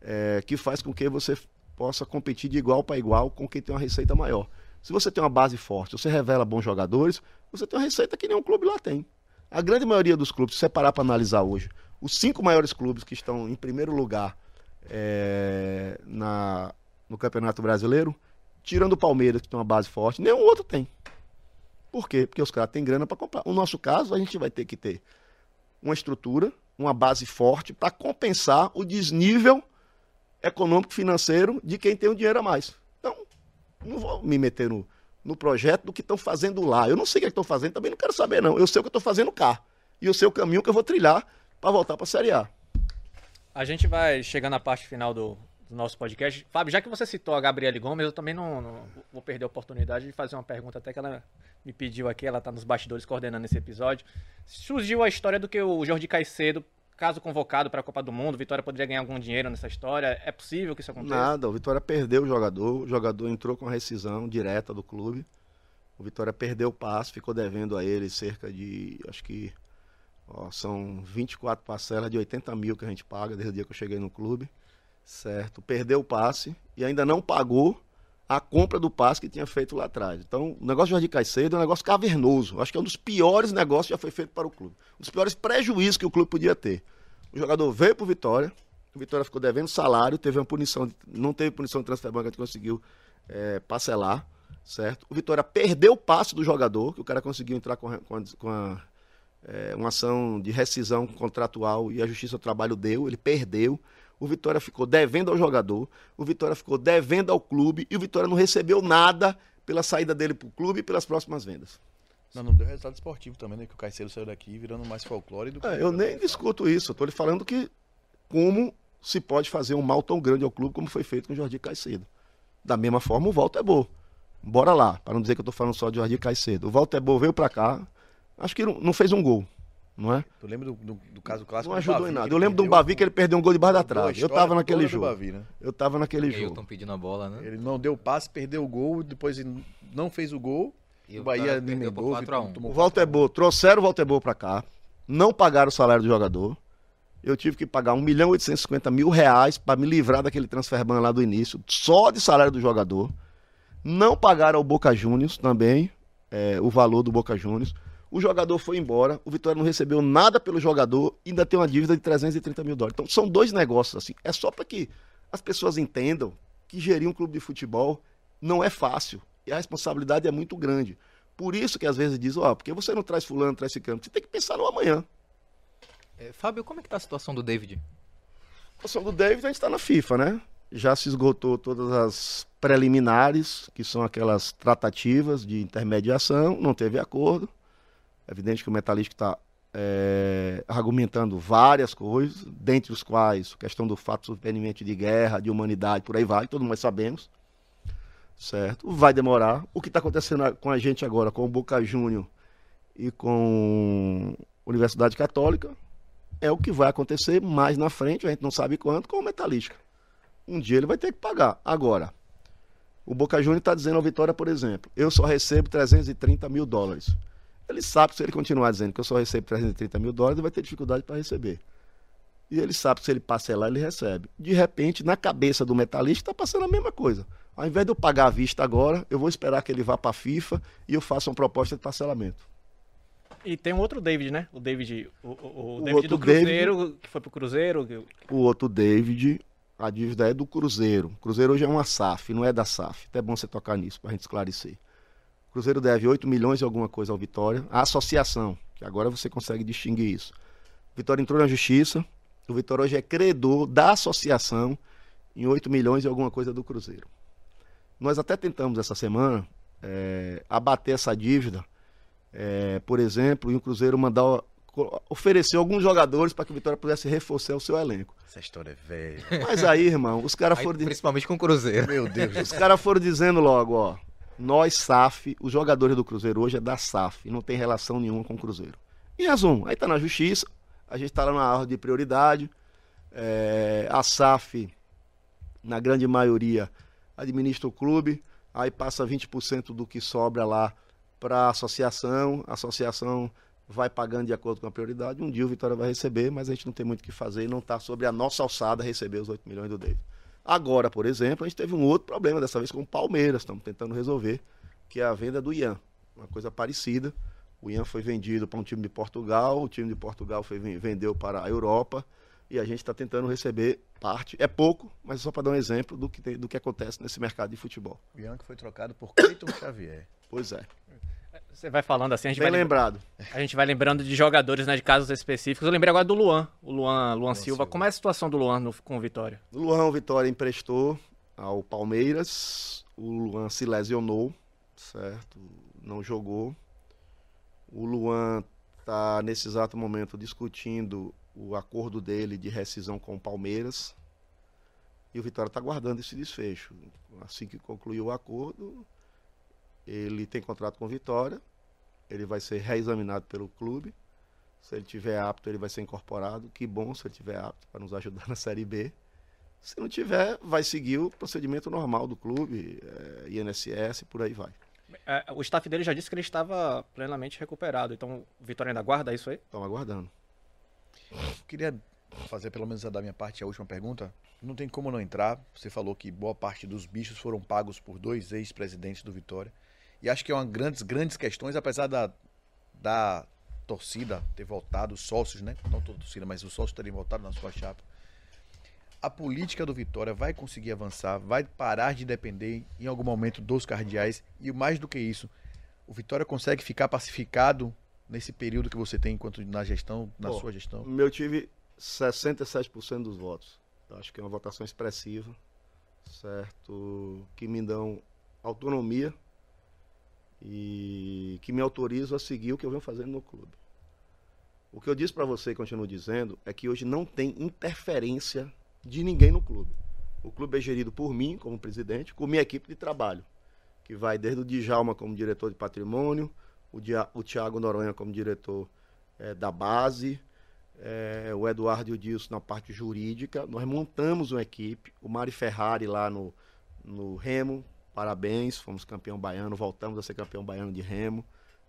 é, que faz com que você possa competir de igual para igual com quem tem uma receita maior. Se você tem uma base forte, você revela bons jogadores, você tem uma receita que nenhum clube lá tem. A grande maioria dos clubes, se você parar para analisar hoje, os cinco maiores clubes que estão em primeiro lugar é, na, no Campeonato Brasileiro, tirando o Palmeiras, que tem uma base forte, nenhum outro tem. Por quê? Porque os caras têm grana para comprar. No nosso caso, a gente vai ter que ter uma estrutura, uma base forte para compensar o desnível econômico financeiro de quem tem um dinheiro a mais. Então, não vou me meter no, no projeto do que estão fazendo lá. Eu não sei o que estão fazendo, também não quero saber, não. Eu sei o que estou fazendo cá. E eu sei o caminho que eu vou trilhar para voltar para a Série A. A gente vai chegando na parte final do, do nosso podcast. Fábio, já que você citou a Gabriele Gomes, eu também não, não vou perder a oportunidade de fazer uma pergunta, até que ela me pediu aqui, ela está nos bastidores coordenando esse episódio. Surgiu a história do que o Jorge Caicedo, caso convocado para a Copa do Mundo, Vitória poderia ganhar algum dinheiro nessa história. É possível que isso aconteça? Nada, o Vitória perdeu o jogador, o jogador entrou com a rescisão direta do clube. O Vitória perdeu o passe, ficou devendo a ele cerca de, acho que ó, são 24 parcelas de 80 mil que a gente paga desde o dia que eu cheguei no clube. Certo, perdeu o passe e ainda não pagou a compra do passe que tinha feito lá atrás. Então, o negócio de Jorge Caicedo é um negócio cavernoso. Acho que é um dos piores negócios que já foi feito para o clube. Um dos piores prejuízos que o clube podia ter. O jogador veio para o Vitória, o Vitória ficou devendo salário, teve uma punição, não teve punição de transfer banca, a gente conseguiu é, parcelar, certo? O Vitória perdeu o passe do jogador, que o cara conseguiu entrar com, com, a, com a, é, uma ação de rescisão contratual e a Justiça do Trabalho deu, ele perdeu. O Vitória ficou devendo ao jogador, o Vitória ficou devendo ao clube e o Vitória não recebeu nada pela saída dele para o clube e pelas próximas vendas. Não, não deu resultado esportivo também, né? Que o Caicedo saiu daqui virando mais folclore do que. É, eu nem discuto isso, eu estou lhe falando que como se pode fazer um mal tão grande ao clube como foi feito com o Jordi Caicedo. Da mesma forma, o Walter Bo. Bora lá, para não dizer que eu estou falando só de Jordi Caicedo. O Walter Bo veio para cá, acho que não, não fez um gol. Não é? Tu lembra do, do, do caso clássico Não do ajudou Bavi, em nada. Eu lembro de um Bavi que ele perdeu um gol debaixo da Mudou a trave. Eu tava naquele jogo. Bavi, né? Eu tava naquele jogo. pedindo a bola, né? Ele não deu passe, perdeu o gol, depois ele não fez o gol. E o o Bahia emendou, 4 a 1. tomou O Walter Bo, trouxeram o Walter Bo pra cá, não pagaram o salário do jogador. Eu tive que pagar 1 milhão e 850 mil reais para me livrar daquele transfer ban lá do início, só de salário do jogador. Não pagaram ao Boca Juniors também, é, o valor do Boca Juniors. O jogador foi embora, o Vitória não recebeu nada pelo jogador, ainda tem uma dívida de 330 mil dólares. Então são dois negócios assim. É só para que as pessoas entendam que gerir um clube de futebol não é fácil e a responsabilidade é muito grande. Por isso que às vezes diz, ó, porque você não traz fulano, traz ciclano. Você tem que pensar no amanhã. É, Fábio, como é que tá a situação do David? A situação do David, a gente está na FIFA, né? Já se esgotou todas as preliminares, que são aquelas tratativas de intermediação, não teve acordo. É evidente que o Metalístico está argumentando várias coisas, dentre os quais a questão do fato de surpreendimento de guerra, de humanidade, por aí vai, todo mundo sabemos. Certo? Vai demorar. O que está acontecendo a- com a gente agora, com o Boca Júnior e com a Universidade Católica, é o que vai acontecer mais na frente, a gente não sabe quanto, com o Metalística. Um dia ele vai ter que pagar. Agora, o Boca Juniors está dizendo ao Vitória, por exemplo, eu só recebo 330 mil dólares. Ele sabe que se ele continuar dizendo que eu só recebo 330 mil dólares, ele vai ter dificuldade para receber. E ele sabe que se ele parcelar, ele recebe. De repente, na cabeça do metalista, está passando a mesma coisa. Ao invés de eu pagar à vista agora, eu vou esperar que ele vá para a FIFA e eu faça uma proposta de parcelamento. E tem um outro David, né? O David, o, o- o O David outro do Cruzeiro, que foi pro Cruzeiro. O outro David, a dívida é do Cruzeiro. O Cruzeiro hoje é uma SAF, não é da SAF. Até é bom você tocar nisso para a gente esclarecer. O Cruzeiro deve 8 milhões e alguma coisa ao Vitória. A associação, que agora você consegue distinguir isso. O Vitória entrou na justiça. O Vitória hoje é credor da associação em 8 milhões e alguma coisa do Cruzeiro. Nós até tentamos essa semana eh, abater essa dívida, eh, por exemplo, e o Cruzeiro mandar oferecer alguns jogadores para que o Vitória pudesse reforçar o seu elenco. Essa história é velha. Mas aí, irmão, os caras foram, principalmente com o Cruzeiro. Meu Deus os céu. cara foram dizendo logo, ó. Nós, SAF, os jogadores do Cruzeiro hoje é da SAF, não tem relação nenhuma com o Cruzeiro. Em resumo, aí tá na justiça, a gente tá lá na ordem de prioridade. é, a SAF, na grande maioria, administra o clube, aí passa 20% do que sobra lá para a associação, a associação vai pagando de acordo com a prioridade. Um dia o Vitória vai receber, mas a gente não tem muito o que fazer e não está sobre a nossa alçada receber os 8 milhões do David. Agora, por exemplo, a gente teve um outro problema, dessa vez com o Palmeiras, estamos tentando resolver, que é a venda do Ian. Uma coisa parecida. O Ian foi vendido para um time de Portugal, o time de Portugal foi, ven- vendeu para a Europa e a gente está tentando receber parte. É pouco, mas só para dar um exemplo do que, tem- do que acontece nesse mercado de futebol. O Ian que foi trocado por Cleiton Xavier. Pois é. Você vai falando assim, a gente, Bem vai, lem- lembrado. a gente vai lembrando de jogadores, né, de casos específicos. Eu lembrei agora do Luan, o Luan, Luan, Silva. Silva. Como é a situação do Luan no- com o Vitória? O Luan o Vitória emprestou ao Palmeiras. O Luan se lesionou, certo? Não jogou. O Luan está nesse exato momento discutindo o acordo dele de rescisão com o Palmeiras. E o Vitória está aguardando esse desfecho. Assim que concluir o acordo, ele tem contrato com o Vitória. Ele vai ser reexaminado pelo clube. Se ele tiver apto, ele vai ser incorporado. Que bom se ele tiver apto para nos ajudar na Série B. Se não tiver, vai seguir o procedimento normal do clube, eh, INSS, por aí vai. É, o staff dele já disse que ele estava plenamente recuperado. Então, o Vitória ainda guarda isso aí? Estão aguardando. Queria fazer pelo menos da minha parte a última pergunta. Não tem como não entrar. Você falou que boa parte dos bichos foram pagos por dois ex-presidentes do Vitória. E acho que é uma grandes, grandes questões, apesar da, da torcida ter voltado, os sócios, né? Não toda a torcida, mas os sócios terem voltado na sua chapa. A política do Vitória vai conseguir avançar, vai parar de depender em algum momento dos cardeais. E mais do que isso, o Vitória consegue ficar pacificado nesse período que você tem enquanto na gestão, na Pô, sua gestão. Eu tive 67% dos votos. Eu acho que é uma votação expressiva, certo? Que me dão autonomia e que me autorizam a seguir o que eu venho fazendo no clube. O que eu disse para você e continuo dizendo é que hoje não tem interferência de ninguém no clube. O clube é gerido por mim, como presidente, com minha equipe de trabalho, que vai desde o Djalma como diretor de patrimônio, o, Dia, o Tiago Noronha como diretor é, da base, é, o Eduardo e o Dilson na parte jurídica. Nós montamos uma equipe, o Mari Ferrari lá no, no Remo, parabéns, fomos campeão baiano, voltamos a ser campeão baiano de Remo.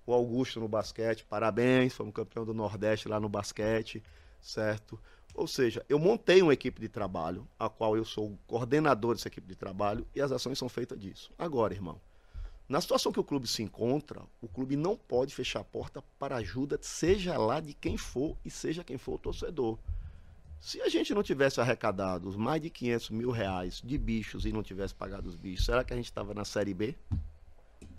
O Augusto no basquete, parabéns, fomos campeão do Nordeste lá no basquete, certo? Ou seja, eu montei uma equipe de trabalho, a qual eu sou o coordenador dessa equipe de trabalho e as ações são feitas disso. Agora, irmão, na situação que o clube se encontra, o clube não pode fechar a porta para ajuda, seja lá de quem for e seja quem for o torcedor. Se a gente não tivesse arrecadado mais de 500 mil reais de bichos e não tivesse pagado os bichos, será que a gente estava na Série B?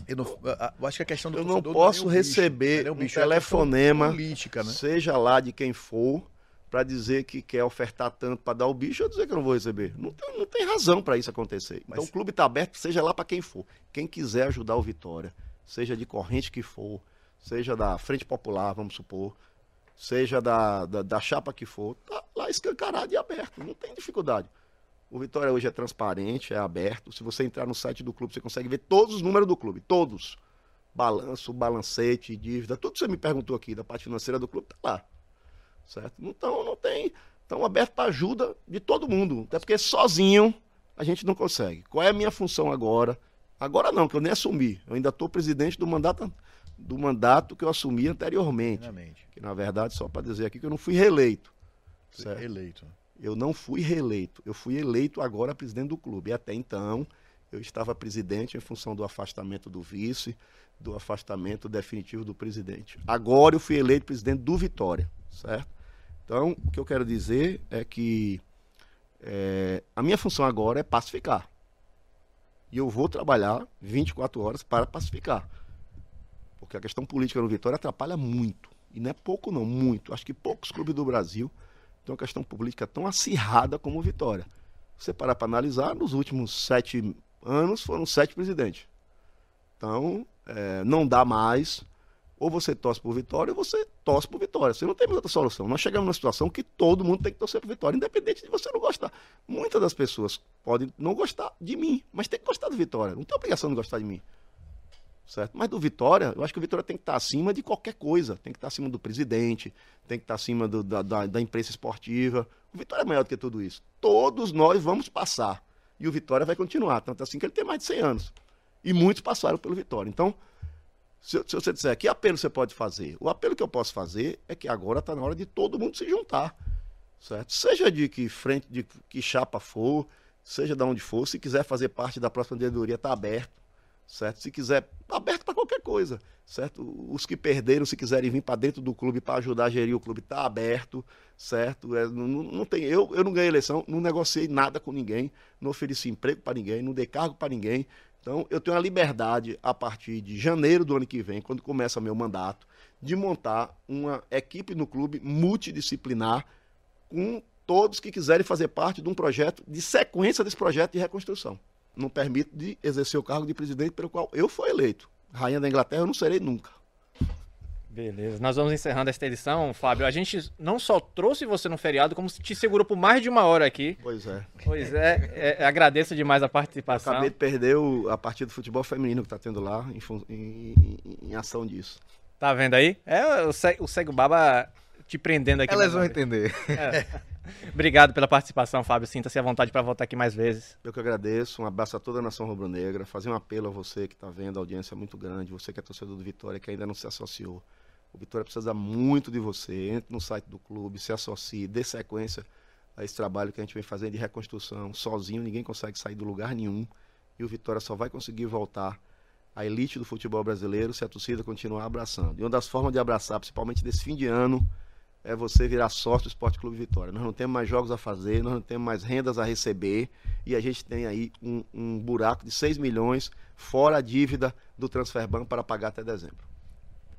Eu, não, eu acho que a questão do Eu não posso é receber bicho, um bicho, é telefonema, política, né? seja lá de quem for, para dizer que quer ofertar tanto para dar o bicho, eu dizer que eu não vou receber. Não tem, não tem razão para isso acontecer. Mas... Então o clube está aberto, seja lá para quem for. Quem quiser ajudar o Vitória, seja de corrente que for, seja da Frente Popular, vamos supor, seja da, da, da chapa que for, tá lá escancarado e aberto. Não tem dificuldade. O Vitória hoje é transparente, é aberto. Se você entrar no site do clube, você consegue ver todos os números do clube, todos. Balanço, balancete, dívida, tudo que você me perguntou aqui da parte financeira do clube, tá lá certo? Então não tem, estão aberto para ajuda de todo mundo, até porque sozinho a gente não consegue. Qual é a minha função agora? Agora não, que eu nem assumi. Eu ainda estou presidente do mandato do mandato que eu assumi anteriormente. Que na verdade só para dizer aqui que eu não fui reeleito. Certo? Reeleito. Eu não fui reeleito. Eu fui eleito agora presidente do clube. E até então eu estava presidente em função do afastamento do vice, do afastamento definitivo do presidente. Agora eu fui eleito presidente do Vitória, certo? Então, o que eu quero dizer é que é, a minha função agora é pacificar. E eu vou trabalhar 24 horas para pacificar. Porque a questão política no Vitória atrapalha muito. E não é pouco, não, muito. Acho que poucos clubes do Brasil têm uma questão política tão acirrada como o Vitória. Você parar para analisar, nos últimos sete anos foram sete presidentes. Então, é, não dá mais ou você torce por vitória, ou você torce por vitória. Você não tem outra solução. Nós chegamos numa situação que todo mundo tem que torcer por vitória, independente de você não gostar. Muitas das pessoas podem não gostar de mim, mas tem que gostar do Vitória. Não tem obrigação de gostar de mim. Certo? Mas do Vitória, eu acho que o Vitória tem que estar acima de qualquer coisa. Tem que estar acima do presidente, tem que estar acima do, da, da, da imprensa esportiva. O Vitória é maior do que tudo isso. Todos nós vamos passar. E o Vitória vai continuar. Tanto assim que ele tem mais de 100 anos. E muitos passaram pelo Vitória. Então, se, se, você disser que apelo você pode fazer, o apelo que eu posso fazer é que agora está na hora de todo mundo se juntar. Certo? Seja de que frente, de que chapa for, seja de onde for, se quiser fazer parte da próxima diretoria, está aberto. Certo? Se quiser, aberto para qualquer coisa. Certo? Os que perderam, se quiserem vir para dentro do clube para ajudar a gerir o clube, está aberto. Certo? É, não, não, tem, eu, eu não ganhei eleição, não negociei nada com ninguém, não ofereci emprego para ninguém, não dei cargo para ninguém. Então, eu tenho a liberdade, a partir de janeiro do ano que vem, quando começa meu mandato, de montar uma equipe no clube multidisciplinar com todos que quiserem fazer parte de um projeto, de sequência desse projeto de reconstrução. Não permite de exercer o cargo de presidente pelo qual eu fui eleito. Rainha da Inglaterra eu não serei nunca. Beleza. Nós vamos encerrando esta edição, Fábio. A gente não só trouxe você no feriado, como te segurou por mais de uma hora aqui. Pois é. Pois é. é, é agradeço demais a participação. Acabei de perder o, a partida de futebol feminino que está tendo lá em, em, em, ação disso. Tá vendo aí? É o, o Cego Baba te prendendo aqui. Elas vão entender. É. Obrigado pela participação, Fábio. Sinta-se à vontade para voltar aqui mais vezes. Eu que agradeço. Um abraço a toda a nação rubro-negra. Fazer um apelo a você que está vendo, a audiência é muito grande. Você que é torcedor do Vitória, que ainda não se associou. O Vitória precisa muito de você. Entre no site do clube, se associe, dê sequência a esse trabalho que a gente vem fazendo de reconstrução. Sozinho ninguém consegue sair do lugar nenhum. E o Vitória só vai conseguir voltar à elite do futebol brasileiro se a torcida continuar abraçando. E uma das formas de abraçar, principalmente desse fim de ano, é você virar sócio do Esporte Clube Vitória. Nós não temos mais jogos a fazer, nós não temos mais rendas a receber e a gente tem aí um, um buraco de 6 milhões fora a dívida do Transferbanco para pagar até dezembro.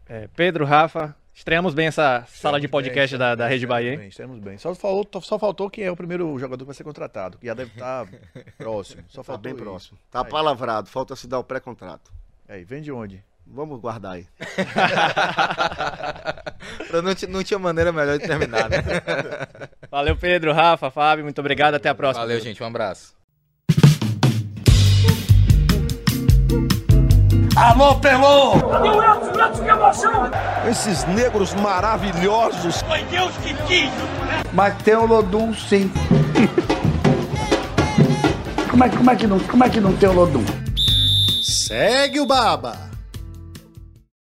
É, Pedro, Rafa, estreamos bem essa sala de podcast bem, da, da Rede Bahia. Bem, estreamos bem. Só faltou, só faltou que é o primeiro jogador que vai ser contratado, que já deve estar próximo. Só tá faltou bem isso. próximo. Tá aí. palavrado, falta se dar o pré-contrato. Aí, vem de onde? Vamos guardar aí. não, não tinha maneira melhor de terminar, né? Valeu, Pedro, Rafa, Fábio, muito obrigado, até a próxima. Valeu, gente, um abraço. Alô, Pelô! Cadê o Edson? Edson, que emoção! Esses negros maravilhosos. Foi Deus que quis, né? Mas tem o Lodum sim. como, é, como, é que não, como é que não tem o Lodum? Segue o Baba.